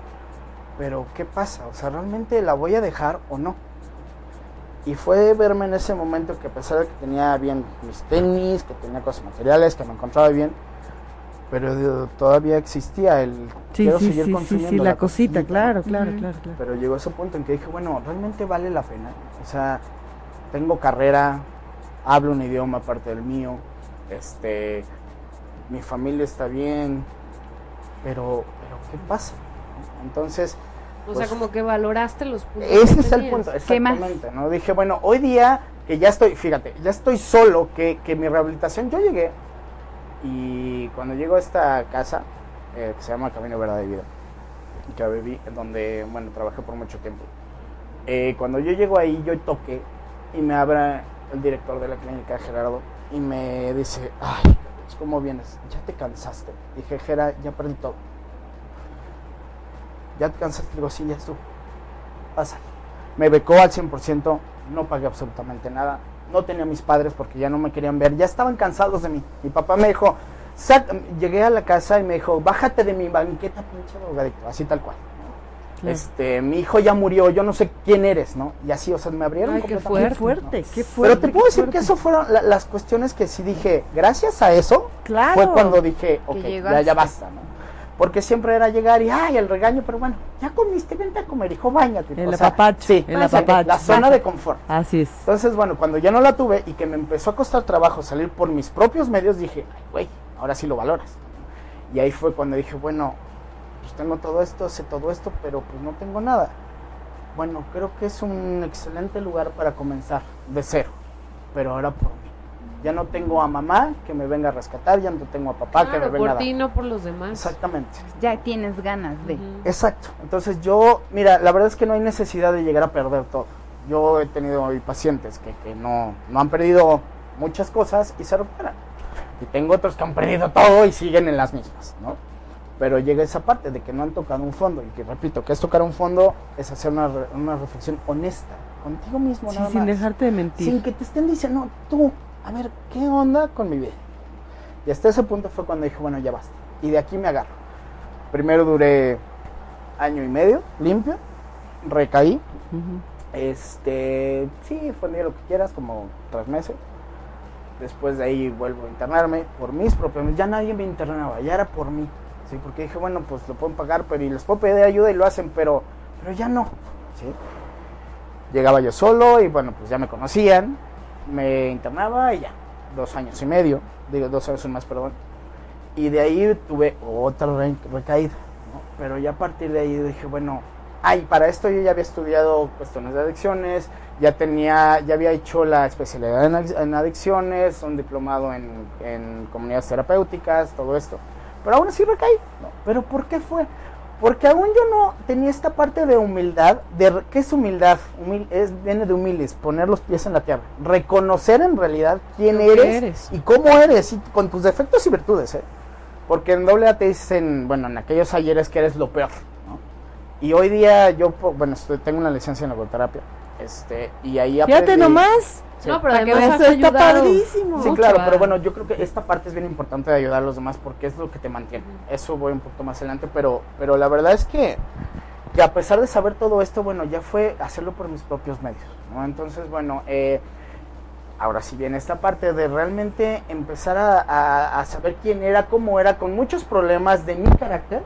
pero ¿qué pasa? O sea, ¿realmente la voy a dejar o no? Y fue verme en ese momento que a pesar de que tenía bien mis tenis, que tenía cosas materiales, que me encontraba bien, pero todavía existía el Sí, quiero sí, seguir sí, sí, consumiendo sí, la cosita, cosita. claro, claro, claro, claro. Pero llegó ese punto en que dije, bueno, realmente vale la pena. O sea, tengo carrera, hablo un idioma aparte del mío, este, mi familia está bien, pero, pero ¿qué pasa? Entonces, O Pues- sea, como que valoraste los puntos. ese que es el punto, ¿Qué más? exactamente, ¿no? Dije, bueno, hoy día que ya estoy, fíjate, ya estoy solo, que, que mi rehabilitación, yo llegué y cuando llego a esta casa, eh, que se llama Camino Verdad de Vida, que viví, donde, bueno, trabajé por mucho tiempo, eh, cuando yo llego ahí, yo toqué y me abre el director de la clínica, Gerardo, y me dice, ay, ¿cómo vienes? ¿Ya te cansaste? Dije, Gera, ya perdí todo. ¿Ya te cansaste? Digo, sí, ya estuvo. Pasa. Me becó al 100%, no pagué absolutamente nada. No tenía a mis padres porque ya no me querían ver, ya estaban cansados de mí. Mi papá me dijo, llegué a la casa y me dijo, bájate de mi banqueta, pinche drogadicto, así tal cual. Claro. Este, mi hijo ya murió, yo no sé quién eres, ¿no? Y así, o sea, me abrieron Ay, qué completamente, Qué fuerte, ¿no? qué fuerte. Pero te puedo decir fuerte. que eso fueron la- las cuestiones que sí dije, gracias a eso, Claro. fue cuando dije, ok, ya, ya basta, ¿no? Porque siempre era llegar y, ay, el regaño, pero bueno, ya comiste, vente a comer, hijo, bañate. El O sea, apapacho, Sí, el apapacho. la zona de confort. Así es. Entonces, bueno, cuando ya no la tuve y que me empezó a costar trabajo salir por mis propios medios, dije, ay, güey, ahora sí lo valoras. Y ahí fue cuando dije, bueno, pues tengo todo esto, sé todo esto, pero pues no tengo nada. Bueno, creo que es un excelente lugar para comenzar de cero, pero ahora por mí. Ya no tengo a mamá que me venga a rescatar, ya no tengo a papá que me venga a por dar. ti, no por los demás. Exactamente. Ya tienes ganas de. Ujú. Exacto. Entonces yo, mira, la verdad es que no hay necesidad de llegar a perder todo. Yo he tenido hoy pacientes que, que no, no han perdido muchas cosas y se recuperan. Y tengo otros que han perdido todo y siguen en las mismas, ¿no? Pero llega esa parte de que no han tocado un fondo. Y que repito, que es tocar un fondo es hacer una, una reflexión honesta contigo mismo, Sí, nada sin más. dejarte de mentir. Sin que te estén diciendo, no, tú, a ver, ¿qué onda con mi vida? Y hasta ese punto fue cuando dije, bueno, ya basta. Y de aquí me agarro. Primero duré año y medio limpio, recaí. Este, sí, fue día lo que quieras, como tres meses. Después de ahí vuelvo a internarme por mis propios. Ya nadie me internaba, ya era por mí. Sí, porque dije, bueno, pues lo pueden pagar, pero y les puedo pedir ayuda y lo hacen, pero, pero ya no. Llegaba yo solo y bueno, pues ya me conocían. Me internaba y ya. Dos años y medio, digo dos años y más, perdón. Y de ahí tuve otra re- recaída. ¿no? Pero ya a partir de ahí dije, bueno, ay, para esto yo ya había estudiado cuestiones de adicciones, ya tenía, ya había hecho la especialidad en adicciones, un diplomado en, en comunidades terapéuticas, todo esto. Pero aún así recaí. ¿no? ¿Pero por qué fue? Porque aún yo no tenía esta parte de humildad. De, ¿Qué es humildad? Humil- es, viene de humiles, poner los pies en la tierra. Reconocer en realidad quién eres, eres. y cómo eres, y con tus defectos y virtudes. ¿eh? Porque en doble A te dicen, bueno, en aquellos ayeres que eres lo peor. ¿no? Y hoy día yo, bueno, estoy- tengo una licencia en logoterapia. Este, y ahí Fíjate aprendí- nomás. Sí. No, pero además Eso está padrísimo. Sí, mucho claro, pero bueno, yo creo que esta parte es bien importante de ayudar a los demás porque es lo que te mantiene. Eso voy un poquito más adelante, pero, pero la verdad es que, que a pesar de saber todo esto, bueno, ya fue hacerlo por mis propios medios, ¿no? Entonces, bueno, eh, ahora sí viene esta parte de realmente empezar a, a- a saber quién era, cómo era, con muchos problemas de mi carácter,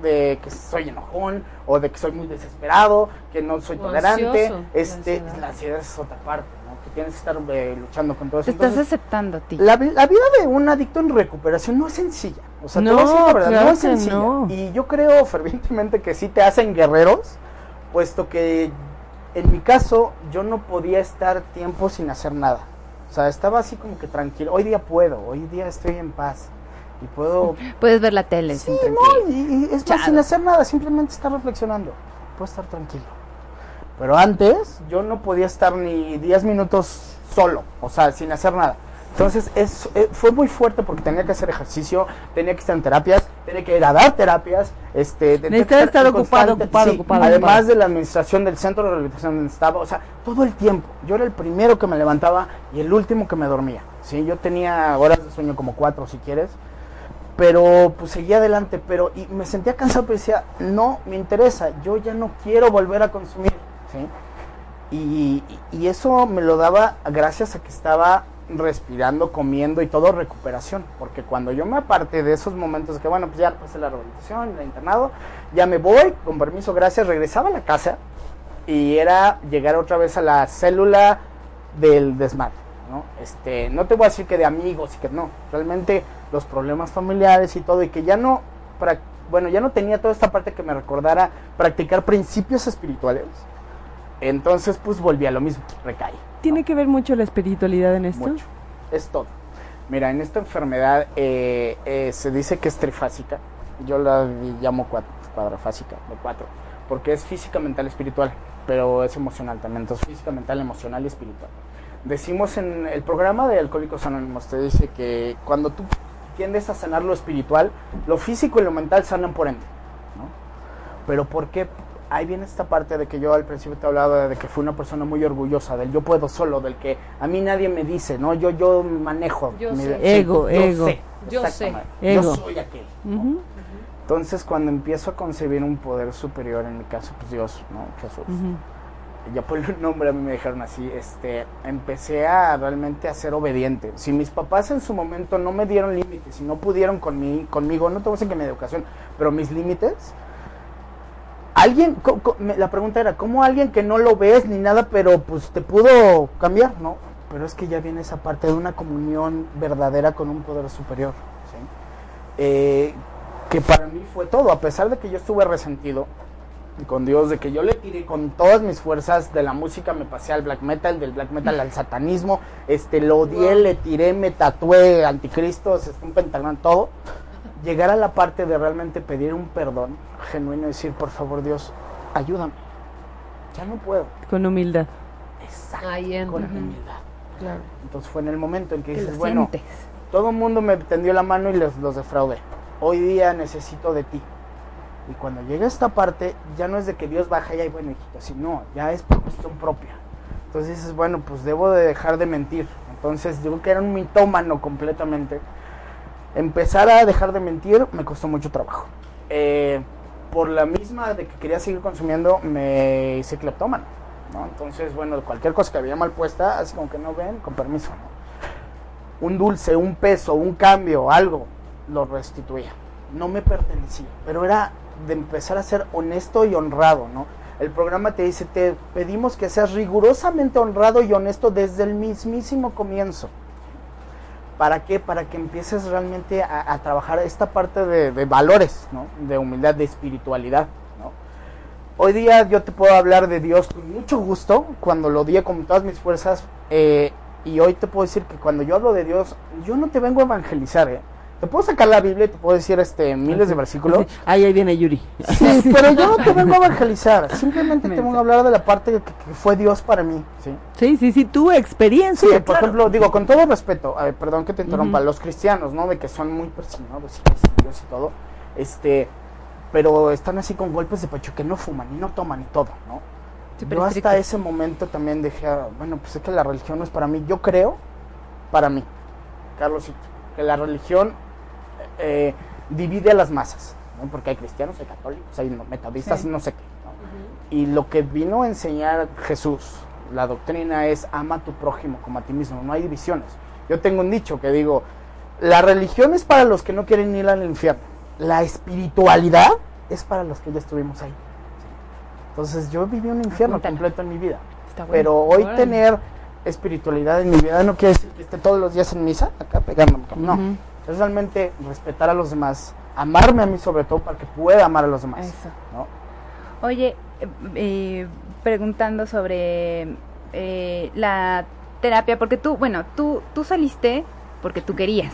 de que soy enojón o de que soy muy desesperado, que no soy O tolerante. ansioso, la este, ansiedad. la ansiedad es otra parte, tienes que estar eh, luchando con todo eso. Te estás Entonces, aceptando ti. la, vi- la vida de un adicto en recuperación no es sencilla. O sea, te No, voy a decir la verdad, claro no es sencilla. no. Y yo creo fervientemente que sí te hacen guerreros, puesto que en mi caso yo no podía estar tiempo sin hacer nada. O sea, estaba así como que tranquilo. Hoy día puedo, hoy día estoy en paz. Y puedo... Puedes ver la tele Sí, no, y, y es más, sin hacer nada, simplemente estar reflexionando. Puedo estar tranquilo. Pero antes yo no podía estar ni 10 minutos solo, o sea, sin hacer nada. Entonces es, eh, fue muy fuerte porque tenía que hacer ejercicio, tenía que estar en terapias, tenía que ir a dar terapias, este, tenía que Necesitaba estar ocupado, ocupado, sí, ocupado, Además ocupado. de la administración del centro de rehabilitación donde estaba, o sea, todo el tiempo. Yo era el primero que me levantaba y el último que me dormía. Sí, yo tenía horas de sueño como cuatro si quieres pero pues seguía adelante, pero y me sentía cansado, pero decía, no me interesa, yo ya no quiero volver a consumir, ¿sí? Y, y- eso me lo daba gracias a que estaba respirando, comiendo y todo recuperación. Porque cuando yo me aparte de esos momentos de que, bueno, pues ya pasé la rehabilitación, el internado, ya me voy, con permiso, gracias, regresaba a la casa y era llegar otra vez a la célula del desmadre. ¿no? Este, no te voy a decir que de amigos y que no, realmente los problemas familiares y todo, y que ya no, bueno, ya no tenía toda esta parte que me recordara practicar principios espirituales. Entonces, pues volví a lo mismo, recaí. ¿Tiene que ver mucho la espiritualidad en esto? Mucho. Es todo. Mira, en esta enfermedad eh, eh, se dice que es trifásica. Yo la llamo cuadrafásica, de cuatro. Porque es física, mental, espiritual. Pero es emocional también. Entonces, física, mental, emocional y espiritual. Decimos en el programa de Alcohólicos Anónimos, te dice que cuando tú tiendes a sanar lo espiritual, lo físico y lo mental sanan por ende. ¿no? Pero ¿por qué? Ahí viene esta parte de que yo al principio te hablaba de que fui una persona muy orgullosa, del yo puedo solo, del que a mí nadie me dice, ¿no? Yo yo manejo. Yo mi- sé. Ego, yo ego. sé, Yo sé. Yo Ego. soy aquel. ¿no? Entonces cuando empiezo a concebir un poder superior, en mi caso pues Dios, ¿no? Jesús. ujú. Ya por el nombre a mí me dejaron así, este, empecé a realmente a ser obediente. Si mis papás en su momento no me dieron límites y no pudieron conmi- conmigo, no te voy a decir que mi educación, pero mis límites, alguien, co- co- me- la pregunta era, ¿cómo alguien que no lo ves ni nada, pero pues te pudo cambiar? No, pero es que ya viene esa parte de una comunión verdadera con un poder superior, ¿sí? Eh, que para mí fue todo, a pesar de que yo estuve resentido, con Dios, de que yo le tiré con todas mis fuerzas de la música, me pasé al black metal, del black metal al satanismo, este, lo odié, le tiré, me tatué anticristos, este, un pentagrama, todo. Llegar a la parte de realmente pedir un perdón genuino y decir, por favor Dios, ayúdame. Ya no puedo. Con humildad. Exacto. Ahí entra. Con Ujú. humildad. Claro. Entonces fue en el momento en que Que dices, bueno, sientes. todo el mundo me tendió la mano y los, los defraudé. Hoy día necesito de ti. Y cuando llega esta parte, ya no es de que Dios baja y ay, bueno, hijito, sino ya es por cuestión propia. Entonces dices, bueno, pues debo de dejar de mentir. Entonces digo que era un mitómano completamente. Empezar a dejar de mentir me costó mucho trabajo. Eh, por la misma de que quería seguir consumiendo, me hice cleptómano. ¿no? Entonces, bueno, cualquier cosa que había mal puesta, así como que no ven, con permiso. ¿no? Un dulce, un peso, un cambio, algo, lo restituía. No me pertenecía, pero era de empezar a ser honesto y honrado, ¿no? El programa te dice, te pedimos que seas rigurosamente honrado y honesto desde el mismísimo comienzo. ¿Para qué? Para que empieces realmente a, a trabajar esta parte de, valores, ¿no? De humildad, de espiritualidad, ¿no? Hoy día yo te puedo hablar de Dios con mucho gusto, cuando lo di con todas mis fuerzas, eh, y hoy te puedo decir que cuando yo hablo de Dios, yo no te vengo a evangelizar, ¿eh? Te puedo sacar la Biblia y te puedo decir este miles de versículos, Sí. Ahí, ahí viene Yuri. Sí, pero yo no te vengo a evangelizar, simplemente te vengo a hablar de la parte que, que fue Dios para mí, ¿sí? Sí, sí, sí, tu experiencia. Sí, por claro. ejemplo, digo, con todo respeto, a ver, perdón que te interrumpa, los cristianos, ¿no? De que son muy persinados y que Dios y todo, este, pero están así con golpes de pecho que no fuman y no toman y todo, ¿no? Yo hasta ese momento también dije, bueno, pues es que la religión no es para mí. Yo creo, para mí, Carlosito, que la religión eh, divide a las masas, ¿no? porque hay cristianos, hay católicos, hay metodistas, Sí. no sé qué. ¿no? Y lo que vino a enseñar Jesús, la doctrina es ama a tu prójimo como a ti mismo, no hay divisiones. Yo tengo un dicho que digo, la religión es para los que no quieren ir al infierno, la espiritualidad es para los que ya estuvimos ahí. Entonces yo viví un infierno completo en mi vida. Está bueno. Pero hoy Órale. tener espiritualidad en mi vida no quiere decir que esté todos los días en misa, acá pegándome. No. Es realmente respetar a los demás, amarme a mí sobre todo para que pueda amar a los demás. Eso. ¿no? Oye, eh, eh, preguntando sobre eh, la terapia, porque tú, bueno, tú, tú saliste porque tú querías,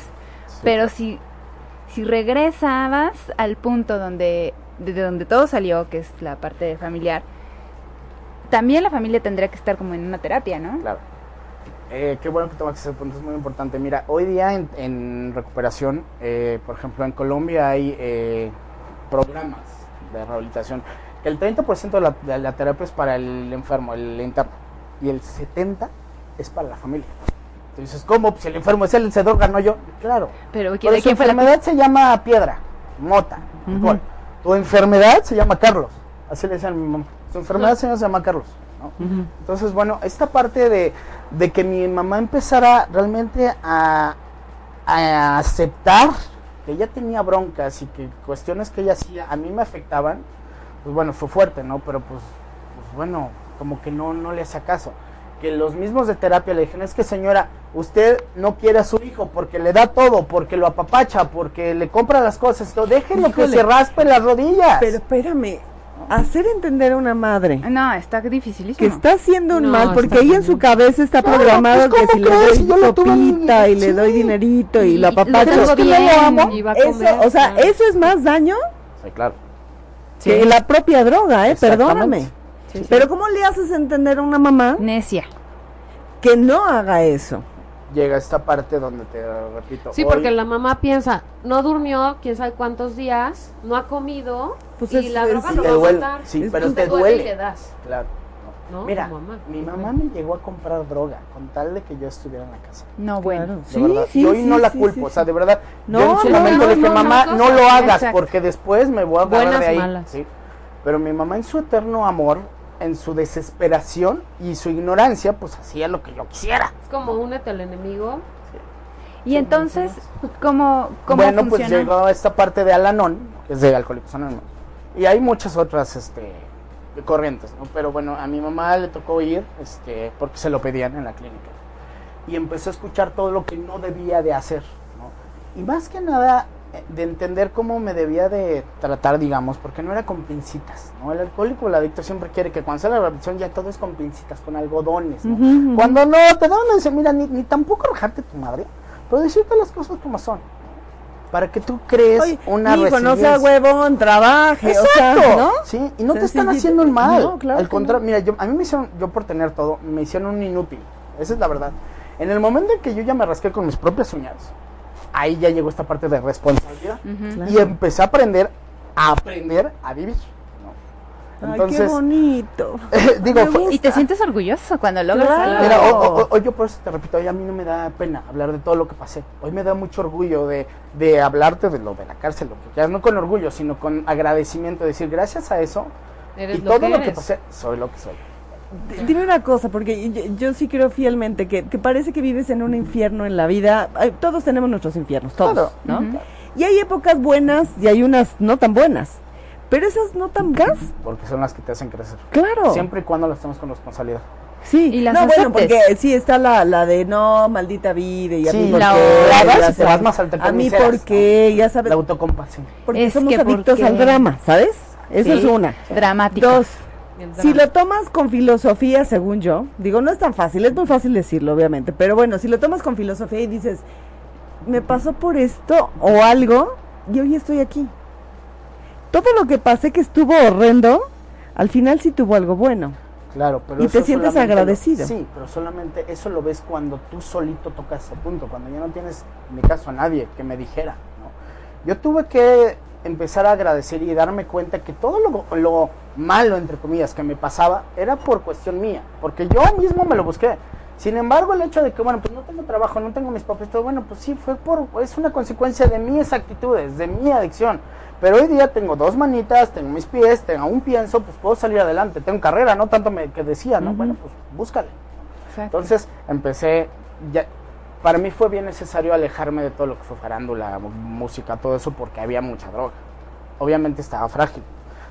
pero si, si regresabas al punto donde, de donde todo salió, que es la parte familiar, también la familia tendría que estar como en una terapia, ¿no? Claro. Eh, qué bueno que tomas ese punto, es muy importante. Mira, hoy día en, en recuperación, eh, por ejemplo, en Colombia hay eh, programas de rehabilitación. que El 30% de la, de la terapia es para el enfermo, el interno, y el 70% es para la familia. Entonces, ¿cómo? Pues el enfermo es él, se droga, no yo. Claro. Pero Pero ¿quién, ¿de su quién fue la enfermedad se llama piedra, mota, alcohol. Tu enfermedad se llama Carlos. Así le decían a mi mamá. Su enfermedad señor, se llama Carlos. ¿No? ¿no? Entonces, bueno, esta parte de, de que mi mamá empezara realmente a, a aceptar que ella tenía broncas y que cuestiones que ella hacía a mí me afectaban, pues bueno, fue fuerte, ¿no? Pero pues, pues bueno, como que no, no le hacía caso. Que los mismos de terapia le dijeron, es que señora, usted no quiere a su hijo porque le da todo, porque lo apapacha, porque le compra las cosas, todo, déjenlo que se raspe las rodillas. Pero espérame, hacer entender a una madre No, está que dificilísimo. está haciendo un No, mal, porque ella en su cabeza está Claro, programado pues, que ¿cómo si le doy lo sopita y le doy dinerito y, Y lo lo tengo es que bien. no lo amo. Eso, o sea, eso es más daño Sí, claro. que la propia droga, ¿eh? Perdóname. Sí, sí. Pero ¿cómo le haces entender a una mamá Necia. que no haga eso? Llega esta parte donde te repito. Sí, hoy- porque la mamá piensa, no durmió, quién sabe cuántos días, no ha comido, Pues y es- la es- droga sí, lo te va a duele, matar. sí, Es- pero Te te duele y duele. le das. Claro. ¿no? Mira, mamá. mi mamá me llegó a comprar droga con tal de que yo estuviera en la casa. No, bueno. Sí, verdad. sí, y hoy sí, no la sí, culpo, sí, o sea, sí. de verdad. No, yo en su no, momento no, le dije, no, mamá, no, no, no, lo hagas exacto. porque después me voy a agarrar Buenas de ahí. malas. Sí. Pero mi mamá en su eterno amor, en su desesperación y su ignorancia, pues hacía lo que yo quisiera. Es como únete al enemigo. Y entonces, ¿cómo, cómo bueno, pues funciona? llegó esta parte de Alanón, que es de Alcohólicos Anónimos. Y hay muchas otras este, corrientes, ¿no? Pero bueno, a mi mamá le tocó ir este, porque se lo pedían en la clínica. Y empezó a escuchar todo lo que no debía de hacer, ¿no? Y más que nada, de entender cómo me debía de tratar, digamos, porque no era con pincitas, ¿no? El alcohólico o el adicto siempre quiere que cuando sale la revisión ya todo es con pincitas, con algodones, ¿no? Ujú. Cuando no, te dan una mira, ni, ni tampoco rajarte tu madre, pero decirte las cosas como son. Para que tú crees Oye, una hijo, no sea huevón, trabaje, o Exacto, sea, ¿no? Sí, y no te están haciendo un mal. No, claro Al contrario, no. mira, yo, a mí me hicieron, yo por tener todo, me hicieron un inútil. Esa es la verdad. En el momento en que yo ya me rasqué con mis propias uñas, ahí ya llegó esta parte de responsabilidad. Claro. Y empecé a aprender, a aprender a vivir. ¿no? Ay, qué bonito. digo, fue- gusta. Y te sientes orgulloso cuando logras Claro. algo. Mira, o- yo por eso te repito, hoy a mí no me da pena hablar de todo lo que pasé. Hoy me da mucho orgullo de, de hablarte de lo de la cárcel, lo que quieras, no con orgullo, sino con agradecimiento, decir gracias a eso Eres y lo todo que lo que pasé, soy lo que soy. Dime una cosa, porque yo, yo sí creo fielmente que, que parece que vives en un infierno en la vida. Ay, Todos tenemos nuestros infiernos, todos, Claro. ¿no? Y hay épocas buenas y hay unas no tan buenas. Pero esas no tan gas, Porque son las que te hacen crecer. claro. Siempre y cuando las hacemos con responsabilidad. Sí, Y las no, bueno, porque sí está la, la de no, maldita vida y a Sí, mí por la qué, vas más A mí por qué, ya sabes, La autocompasión. porque Es somos adictos porque- al drama, ¿sabes? Sí. es una. Dramática. Dos, si lo tomas con filosofía, según yo, digo, no es tan fácil, es muy fácil decirlo, obviamente, pero bueno, si lo tomas con filosofía y dices, me pasó por esto o algo, y hoy estoy aquí. Todo lo que pasé que estuvo horrendo, al final sí tuvo algo bueno. Claro, pero Y te sientes lo- agradecido. sí, pero solamente eso lo ves cuando tú solito tocas ese punto, cuando ya no tienes, en mi caso, a nadie que me dijera. ¿no? Yo tuve que empezar a agradecer y darme cuenta que todo lo, lo malo, entre comillas, que me pasaba era por cuestión mía, porque yo mismo me lo busqué. Sin embargo, el hecho de que, bueno, pues no tengo trabajo, no tengo mis papás, todo, bueno, pues sí, fue por, es una consecuencia de mis actitudes, de mi adicción. Pero hoy día tengo dos manitas, tengo mis pies, tengo aún pienso, pues puedo salir adelante, tengo carrera, no tanto me, que decía, ¿no? Bueno, pues búscale. Exacto. Entonces empecé, ya, para mí fue bien necesario alejarme de todo lo que fue farándula, música, todo eso, porque había mucha droga. Obviamente estaba frágil.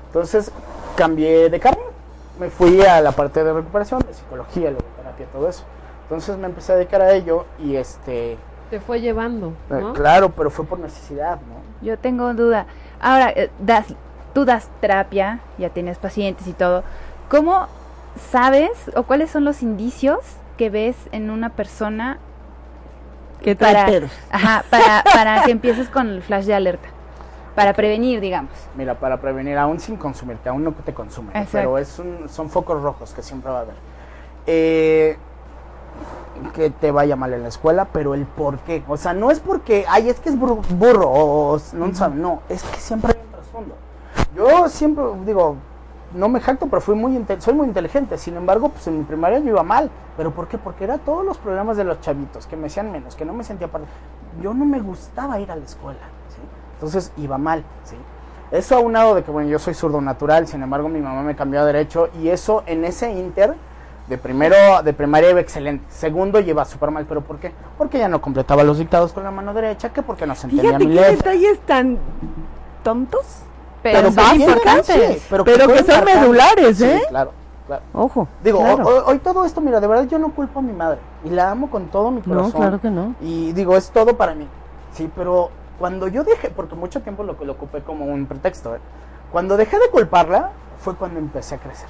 Entonces cambié de camino, me fui a la parte de recuperación, de psicología, logoterapia, todo eso. Entonces me empecé a dedicar a ello y este, Te fue llevando, eh, ¿no? claro, pero fue por necesidad, ¿no? Yo tengo duda. Ahora, eh, das, tú das terapia, ya tienes pacientes y todo. ¿Cómo sabes o cuáles son los indicios que ves en una persona Trae para, pedos. ajá, para, para que empieces con el flash de alerta? Para prevenir, digamos. Mira, para prevenir, aún sin consumir, que aún no te consume, pero es un- son focos rojos que siempre va a haber. Eh, que te vaya mal en la escuela, pero el por qué. O sea, no es porque, ay, es que es burro, burro o, no sabe, no, es que siempre hay un trasfondo. Yo siempre digo, no me jacto, pero fui muy soy muy inteligente. Sin embargo, pues en mi primaria yo iba mal. ¿Pero por qué? Porque era todos los problemas de los chavitos, que me hacían menos, que no me sentía parte. Yo no me gustaba ir a la escuela, ¿sí? Entonces iba mal, ¿sí? Eso aunado de que, bueno, yo soy zurdo natural, sin embargo, mi mamá me cambió a derecho y eso en ese inter de primero, de primaria iba excelente. Segundo lleva súper mal, ¿pero por qué? Porque ya no completaba los dictados con la mano derecha, que porque no se entendía Fíjate mi qué letra. detalles tan tontos, Pero, Pero son importantes. sí, pero, Pero que pueden son marcar- medulares, Sí, ¿eh? claro, claro. ojo. Digo, claro. hoy todo esto, mira, de verdad yo no culpo a mi madre y la amo con todo mi no, corazón. claro que no. Y digo, es todo para mí. Sí, pero cuando yo dejé, porque mucho tiempo lo, lo ocupé como un pretexto, ¿eh? cuando dejé de culparla fue cuando empecé a crecer.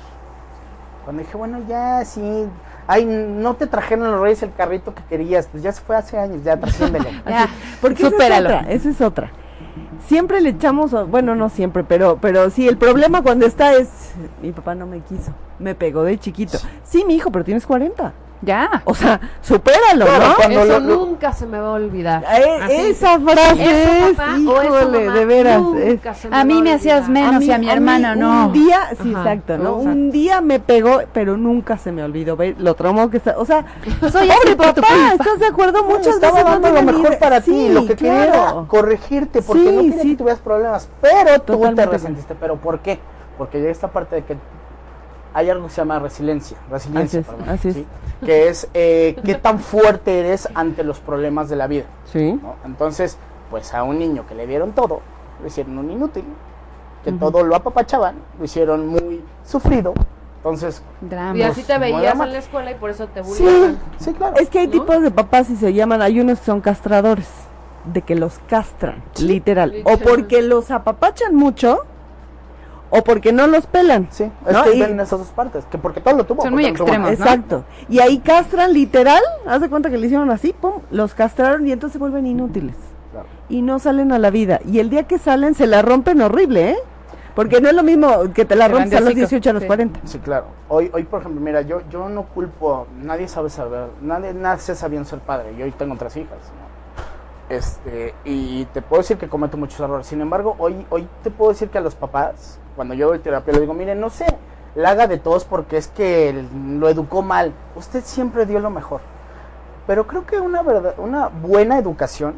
Cuando dije, bueno, ya sí, ay, no te trajeron los reyes el carrito que querías, pues ya se fue hace años, ya trasciéndelo. Ya, Porque esa es supéralo. otra, esa es otra. Siempre le echamos, bueno, no siempre, pero, pero sí, el problema cuando está es, mi papá no me quiso, me pegó de chiquito. Sí, mi hijo, pero tienes 40. Ya. O sea, supéralo, Claro, ¿no? cuando Eso lo- lo- nunca se me va a olvidar. Eh, esa frase es, papá, híjole, mamá, de veras. es- A mí me hacías menos y a mi hermana mí no. Un día, sí, Ajá, exacto, ¿no? exacto. Un día me pegó, pero nunca se me olvidó. Ve, lo traumó que está, o sea, Soy pobre así por tu papá. ¿estás de acuerdo? No, Muchas estaba veces no dando lo mejor para ti, Sí, lo que quería era claro. corregirte, porque Sí, no quería sí. que tuvieras problemas, pero tú te resentiste. ¿Pero por qué? Porque llega esta parte de que hay algo que se llama resiliencia, resiliencia, Así es, perdón, así es. ¿sí? que es eh, qué tan fuerte eres ante los problemas de la vida. Sí. ¿no? Entonces, pues a un niño que le dieron todo, lo hicieron un inútil, que todo lo apapachaban, lo hicieron muy sufrido. Entonces. Y así te Muy veías en la escuela y por eso te sí, bulleaban. sí, claro. Es que hay ¿No? tipos de papás y se llaman, hay unos que son castradores, de que los castran, literal. O Literal. porque los apapachan mucho, o porque no los pelan. Sí, es ¿no? que Y- ven esas dos partes, que porque todo lo tuvo. Son muy tuvo extremos. Exacto. Y ahí castran literal, haz de cuenta que le hicieron así, pum, los castraron y entonces se vuelven inútiles. Claro. Y no salen a la vida. Y el día que salen se la rompen horrible, ¿eh? Porque no es lo mismo que te la rompes a los hocico, 18 a los sí. 40. Sí, claro. Hoy, hoy por ejemplo, mira, yo, yo no culpo, nadie sabe saber, nadie nace sabiendo ser padre. Yo hoy tengo tres hijas, ¿no? Este, y te puedo decir que cometo muchos errores. Sin embargo, hoy, hoy te puedo decir que a los papás, cuando yo doy terapia, le digo, miren, no sé, la haga de todos porque es que él lo educó mal. Usted siempre dio lo mejor. Pero creo que una verdad, una buena educación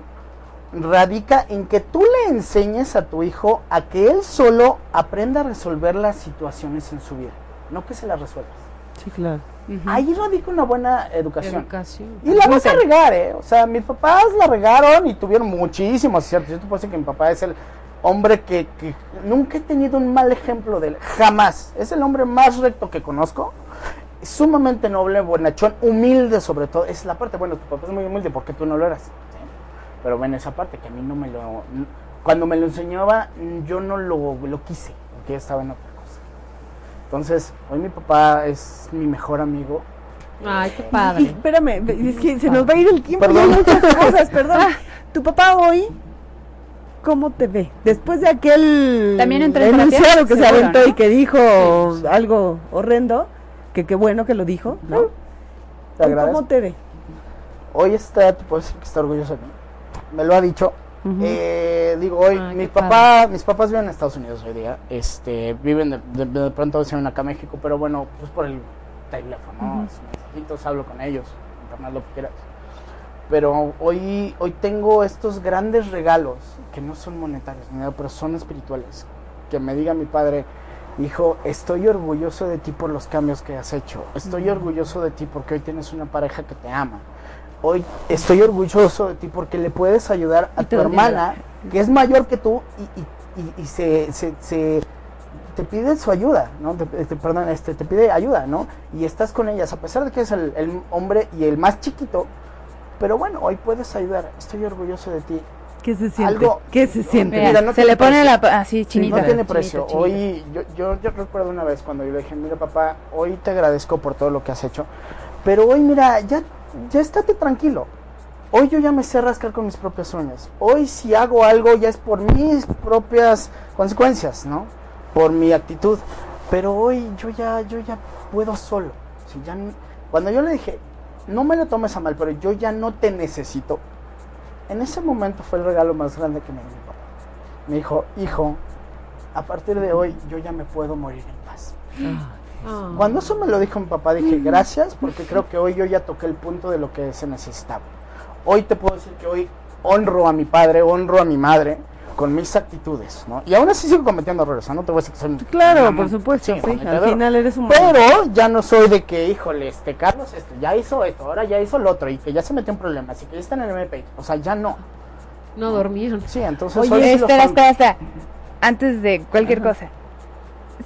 radica en que tú le enseñes a tu hijo a que él solo aprenda a resolver las situaciones en su vida, no que se las resuelvas. Sí, claro. Ahí radica una buena educación. Educación. Y la vas a regar, ¿eh? O sea, mis papás la regaron y tuvieron muchísimos aciertos. Yo te puedo decir que mi papá es el hombre que, que nunca he tenido un mal ejemplo de él. Jamás. Es el hombre más recto que conozco. Sumamente noble, buenachón, humilde sobre todo. Es la parte, bueno, tu papá es muy humilde porque tú no lo eras. ¿sí? Pero ven esa parte que a mí no me lo... Cuando me lo enseñaba, yo no lo, lo quise, porque ya estaba en otra cosa. Entonces, hoy mi papá es mi mejor amigo. Ay, qué Y, padre. espérame, es que se nos va a ir el tiempo. Perdón. Hay muchas cosas, perdón. Tu papá hoy, ¿cómo te ve? Después de aquel ¿También entró en terapia? enunciado que se aventó ¿no? y que dijo algo horrendo, que qué bueno que lo dijo, ¿no? Te. ¿Cómo te ve? Hoy está, te puedo decir que está orgulloso de mí. Me lo ha dicho. Eh, digo, hoy, Ay, mi papá, mis papás viven en Estados Unidos hoy día. Este, viven de, de- de pronto se van acá a México, pero bueno, pues por el teléfono, ¿no? Sus mensajitos, hablo con ellos, internet, lo que quieras. Pero hoy, hoy tengo estos grandes regalos que no son monetarios, pero son espirituales. Que me diga mi padre, hijo, estoy orgulloso de ti por los cambios que has hecho. Estoy orgulloso de ti porque hoy tienes una pareja que te ama. Hoy estoy orgulloso de ti porque le puedes ayudar a tu hermana, que es mayor que tú, y, y- y- y se, se- se- te pide su ayuda, ¿no? Te, te- perdón, este, te pide ayuda, ¿no? Y estás con ellas, a pesar de que es el, el hombre y el más chiquito, pero bueno, hoy puedes ayudar. Estoy orgulloso de ti. ¿Qué se siente? Algo- ¿Qué se siente? Mira, Mira, no se le pone precio. la pa- así chinita. no tiene precio. chinita. Hoy, yo, yo, yo recuerdo una vez cuando yo le dije, mira papá, hoy te agradezco por todo lo que has hecho, pero hoy mira, ya, ya estate tranquilo. Hoy yo ya me sé rascar con mis propias uñas. Hoy si hago algo ya es por mis propias consecuencias, ¿no? Por mi actitud. Pero hoy yo ya, yo ya puedo solo. Si ya cuando yo le dije, no me lo tomes a mal, pero yo ya no te necesito. En ese momento fue el regalo más grande que me dio mi papá. Me dijo, hijo, a partir de hoy yo ya me puedo morir en paz. Ah. Cuando eso me lo dijo mi papá, dije gracias porque creo que hoy yo ya toqué el punto de lo que se necesitaba. Hoy te puedo decir que hoy honro a mi padre, honro a mi madre, con mis actitudes, ¿no? Y aún así sigo cometiendo errores, no te voy a decir que soy un Claro, por supuesto, sí, al final eres un Pero ya no soy de que, híjole, este Carlos este, ya hizo esto, ahora ya hizo lo otro y que ya se metió en problemas y que ya está en el MP. O sea, ya no. No dormieron. Sí, entonces Oye, espera, espera, espera. Antes de cualquier cosa.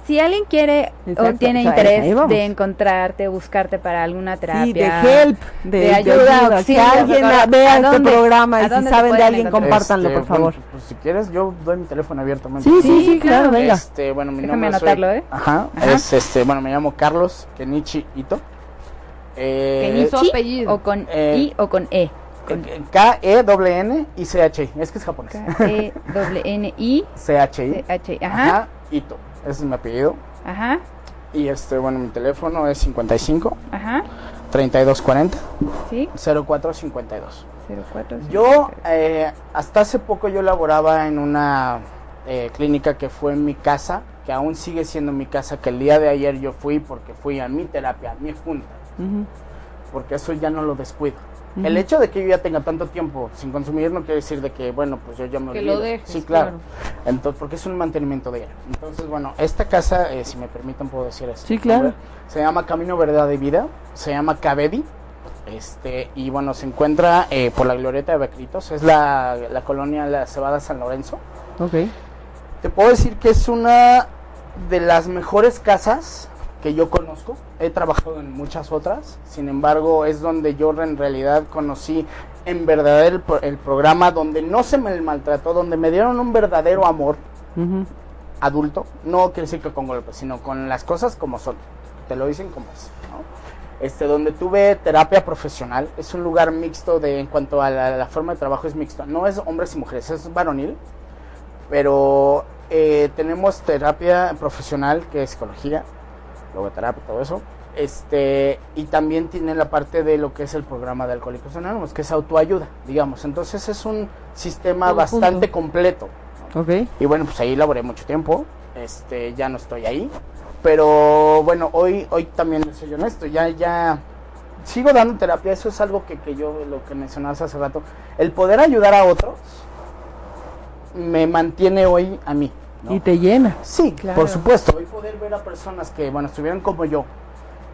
Si alguien quiere o Exacto, tiene o sea, ahí interés de encontrarte, buscarte para alguna terapia. Sí, de help, de, de de ayuda, ayuda. auxilio, que alguien socorro. vea ¿A este dónde? programa ¿A y si saben de alguien, encontrar? compártanlo, Este, por favor. bueno, pues si quieres, yo doy mi teléfono abiertamente. Sí, sí, Sí, sí, claro, claro. venga. Este, bueno, mi Déjame nombre anotarlo, soy- ¿eh? Ajá, Ajá. Es este, bueno, me llamo Carlos Kenichi Ito. Eh, Kenichi. Apellido. O con Eh, I o con E. K-E-N-N y C-H-I. Es que es japonés. K-E-N-I C-H-I. C-H. Ajá. Ajá. Ito. Ese es mi apellido. Ajá. Y este, bueno, mi teléfono es 55 Ajá. 3240 Sí. 0452. 04. Yo, eh, hasta hace poco yo laboraba en una eh, clínica que fue en mi casa, que aún sigue siendo mi casa, que el día de ayer yo fui porque fui a mi terapia, a mi junta, porque eso ya no lo descuido. El hecho de que yo ya tenga tanto tiempo sin consumir no quiere decir de que, bueno, pues yo ya me Que olvido. lo dejes, Sí, claro. claro. Entonces, porque es un mantenimiento diario. Entonces, bueno, esta casa, eh, si me permiten, puedo decir esto. Sí, claro. Se llama Camino Verdad de Vida, se llama Cabedi. Este, y bueno, se encuentra eh, por la glorieta de Becritos, es la, la colonia La Cebada San Lorenzo. Ok. Te puedo decir que es una de las mejores casas que yo conozco. He trabajado en muchas otras, sin embargo, es donde yo en realidad conocí en verdad el, el programa, donde no se me maltrató, donde me dieron un verdadero amor adulto. No quiere decir que con golpes, sino con las cosas como son. Te lo dicen como es. ¿no? Este, donde tuve terapia profesional, es un lugar mixto de, en cuanto a la, la forma de trabajo es mixto. No es hombres y mujeres, es varonil, pero eh, tenemos terapia profesional que es psicología, logoterapia, todo eso. Este, y también tiene la parte de lo que es el programa de Alcohólicos Anónimos, que es autoayuda, digamos. Entonces es un sistema bastante completo. Ok. Y bueno, pues ahí laboré mucho tiempo. Este, ya no estoy ahí. Pero bueno, hoy, hoy también soy honesto, ya, ya sigo dando terapia. Eso es algo que, que yo, lo que mencionabas hace rato. El poder ayudar a otros me mantiene hoy a mí. ¿No? Y te llena. Sí, Claro. por supuesto. Hoy poder ver a personas que, bueno, estuvieron como yo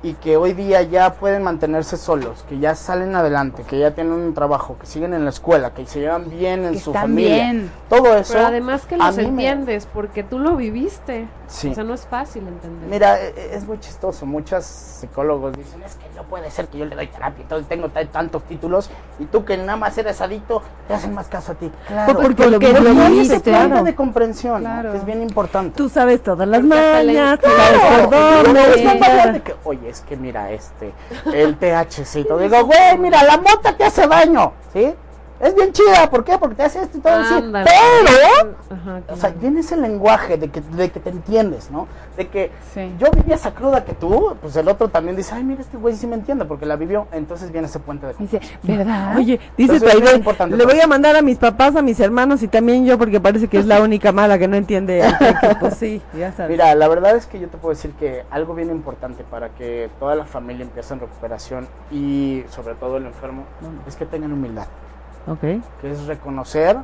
y que hoy día ya pueden mantenerse solos, que ya salen adelante, que ya tienen un trabajo, que siguen en la escuela, que se llevan bien en Que su están familia. bien. Todo eso. Pero además que los me- entiendes, porque tú lo viviste. Sí. O sea, no es fácil entender. Mira, e- e- es muy chistoso. Muchos psicólogos dicen, es que no puede ser que yo le doy terapia y todo, tengo ta- tantos títulos y tú que nada más eres adicto, te hacen más caso a ti. Claro, Porque lo porque no viviste, claro. de comprensión. Claro. que es bien importante. Tú sabes todas las Porque mañas, tú sabes por que, Oye, es que mira, este, el THC. Digo, güey, mira, la mota te hace daño, ¿sí? Es bien chida, ¿por qué? Porque te hace esto y todo así. Pero Ajá, o sea, tienes el lenguaje de que, de que te entiendes, ¿no? De que Sí. yo viví esa cruda que tú, pues el otro también dice, ay, mira, este güey sí me entiende porque la vivió. Entonces viene ese puente de Dice, ¿verdad? Oye, dice Taide, importante le todo. voy a mandar a mis papás, a mis hermanos y también yo porque parece que es la única mala que no entiende. el. Pues sí, ya sabes. Mira, la verdad es que yo te puedo decir que algo bien importante para que toda la familia empiece en recuperación y sobre todo el enfermo es que tengan humildad, Ok. que es reconocer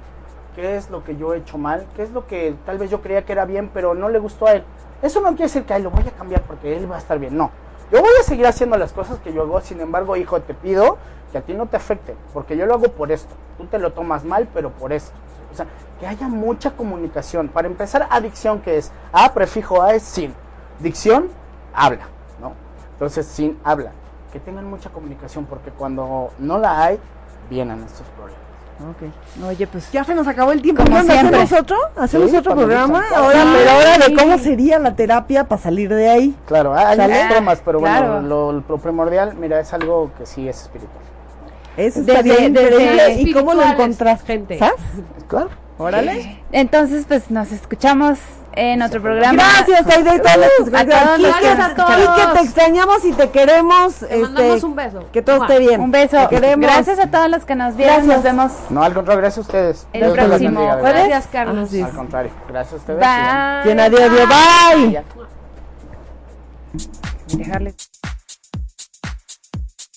qué es lo que yo he hecho mal, qué es lo que tal vez yo creía que era bien, pero no le gustó a él. Eso no quiere decir que ay, lo voy a cambiar porque él va a estar bien, no. Yo voy a seguir haciendo las cosas que yo hago, sin embargo, hijo, te pido que a ti no te afecte, porque yo lo hago por esto. Tú te lo tomas mal, pero por esto. O sea, que haya mucha comunicación. Para empezar, adicción, que es A, prefijo A es sin. Dicción, habla, ¿no? Entonces, sin, habla. Que tengan mucha comunicación, porque cuando no la hay, vienen estos problemas. Ok. Oye, pues Ya se nos acabó el tiempo. Como ¿Cuándo siempre. ¿Hacemos otro? ¿Hacemos Sí, otro programa? Ahora, Sí. pero ahora de cómo sería la terapia para salir de ahí. Claro, hay ¿Sale? temas, pero Claro. bueno, lo, lo primordial, mira, es algo que sí es espiritual. Increíble. desde ¿Y cómo lo encontraste? gente. ¿Sabes? Claro. Órale. entonces pues nos escuchamos en otro programa. Gracias, Aide, y todas las que se A todos Quique, los que nos escucharon. Quique, te extrañamos y te queremos. Te mandamos este, un beso. Que todo esté bien. Un beso. Te queremos. Gracias a todos los que nos vieron. Gracias. Nos vemos No, al contrario, gracias a ustedes. el Dios próximo bendiga. Gracias, Carlos. Es. Al contrario, gracias a ustedes. Bye. Bien, adiós, adiós, bye. Ya. Dejarle.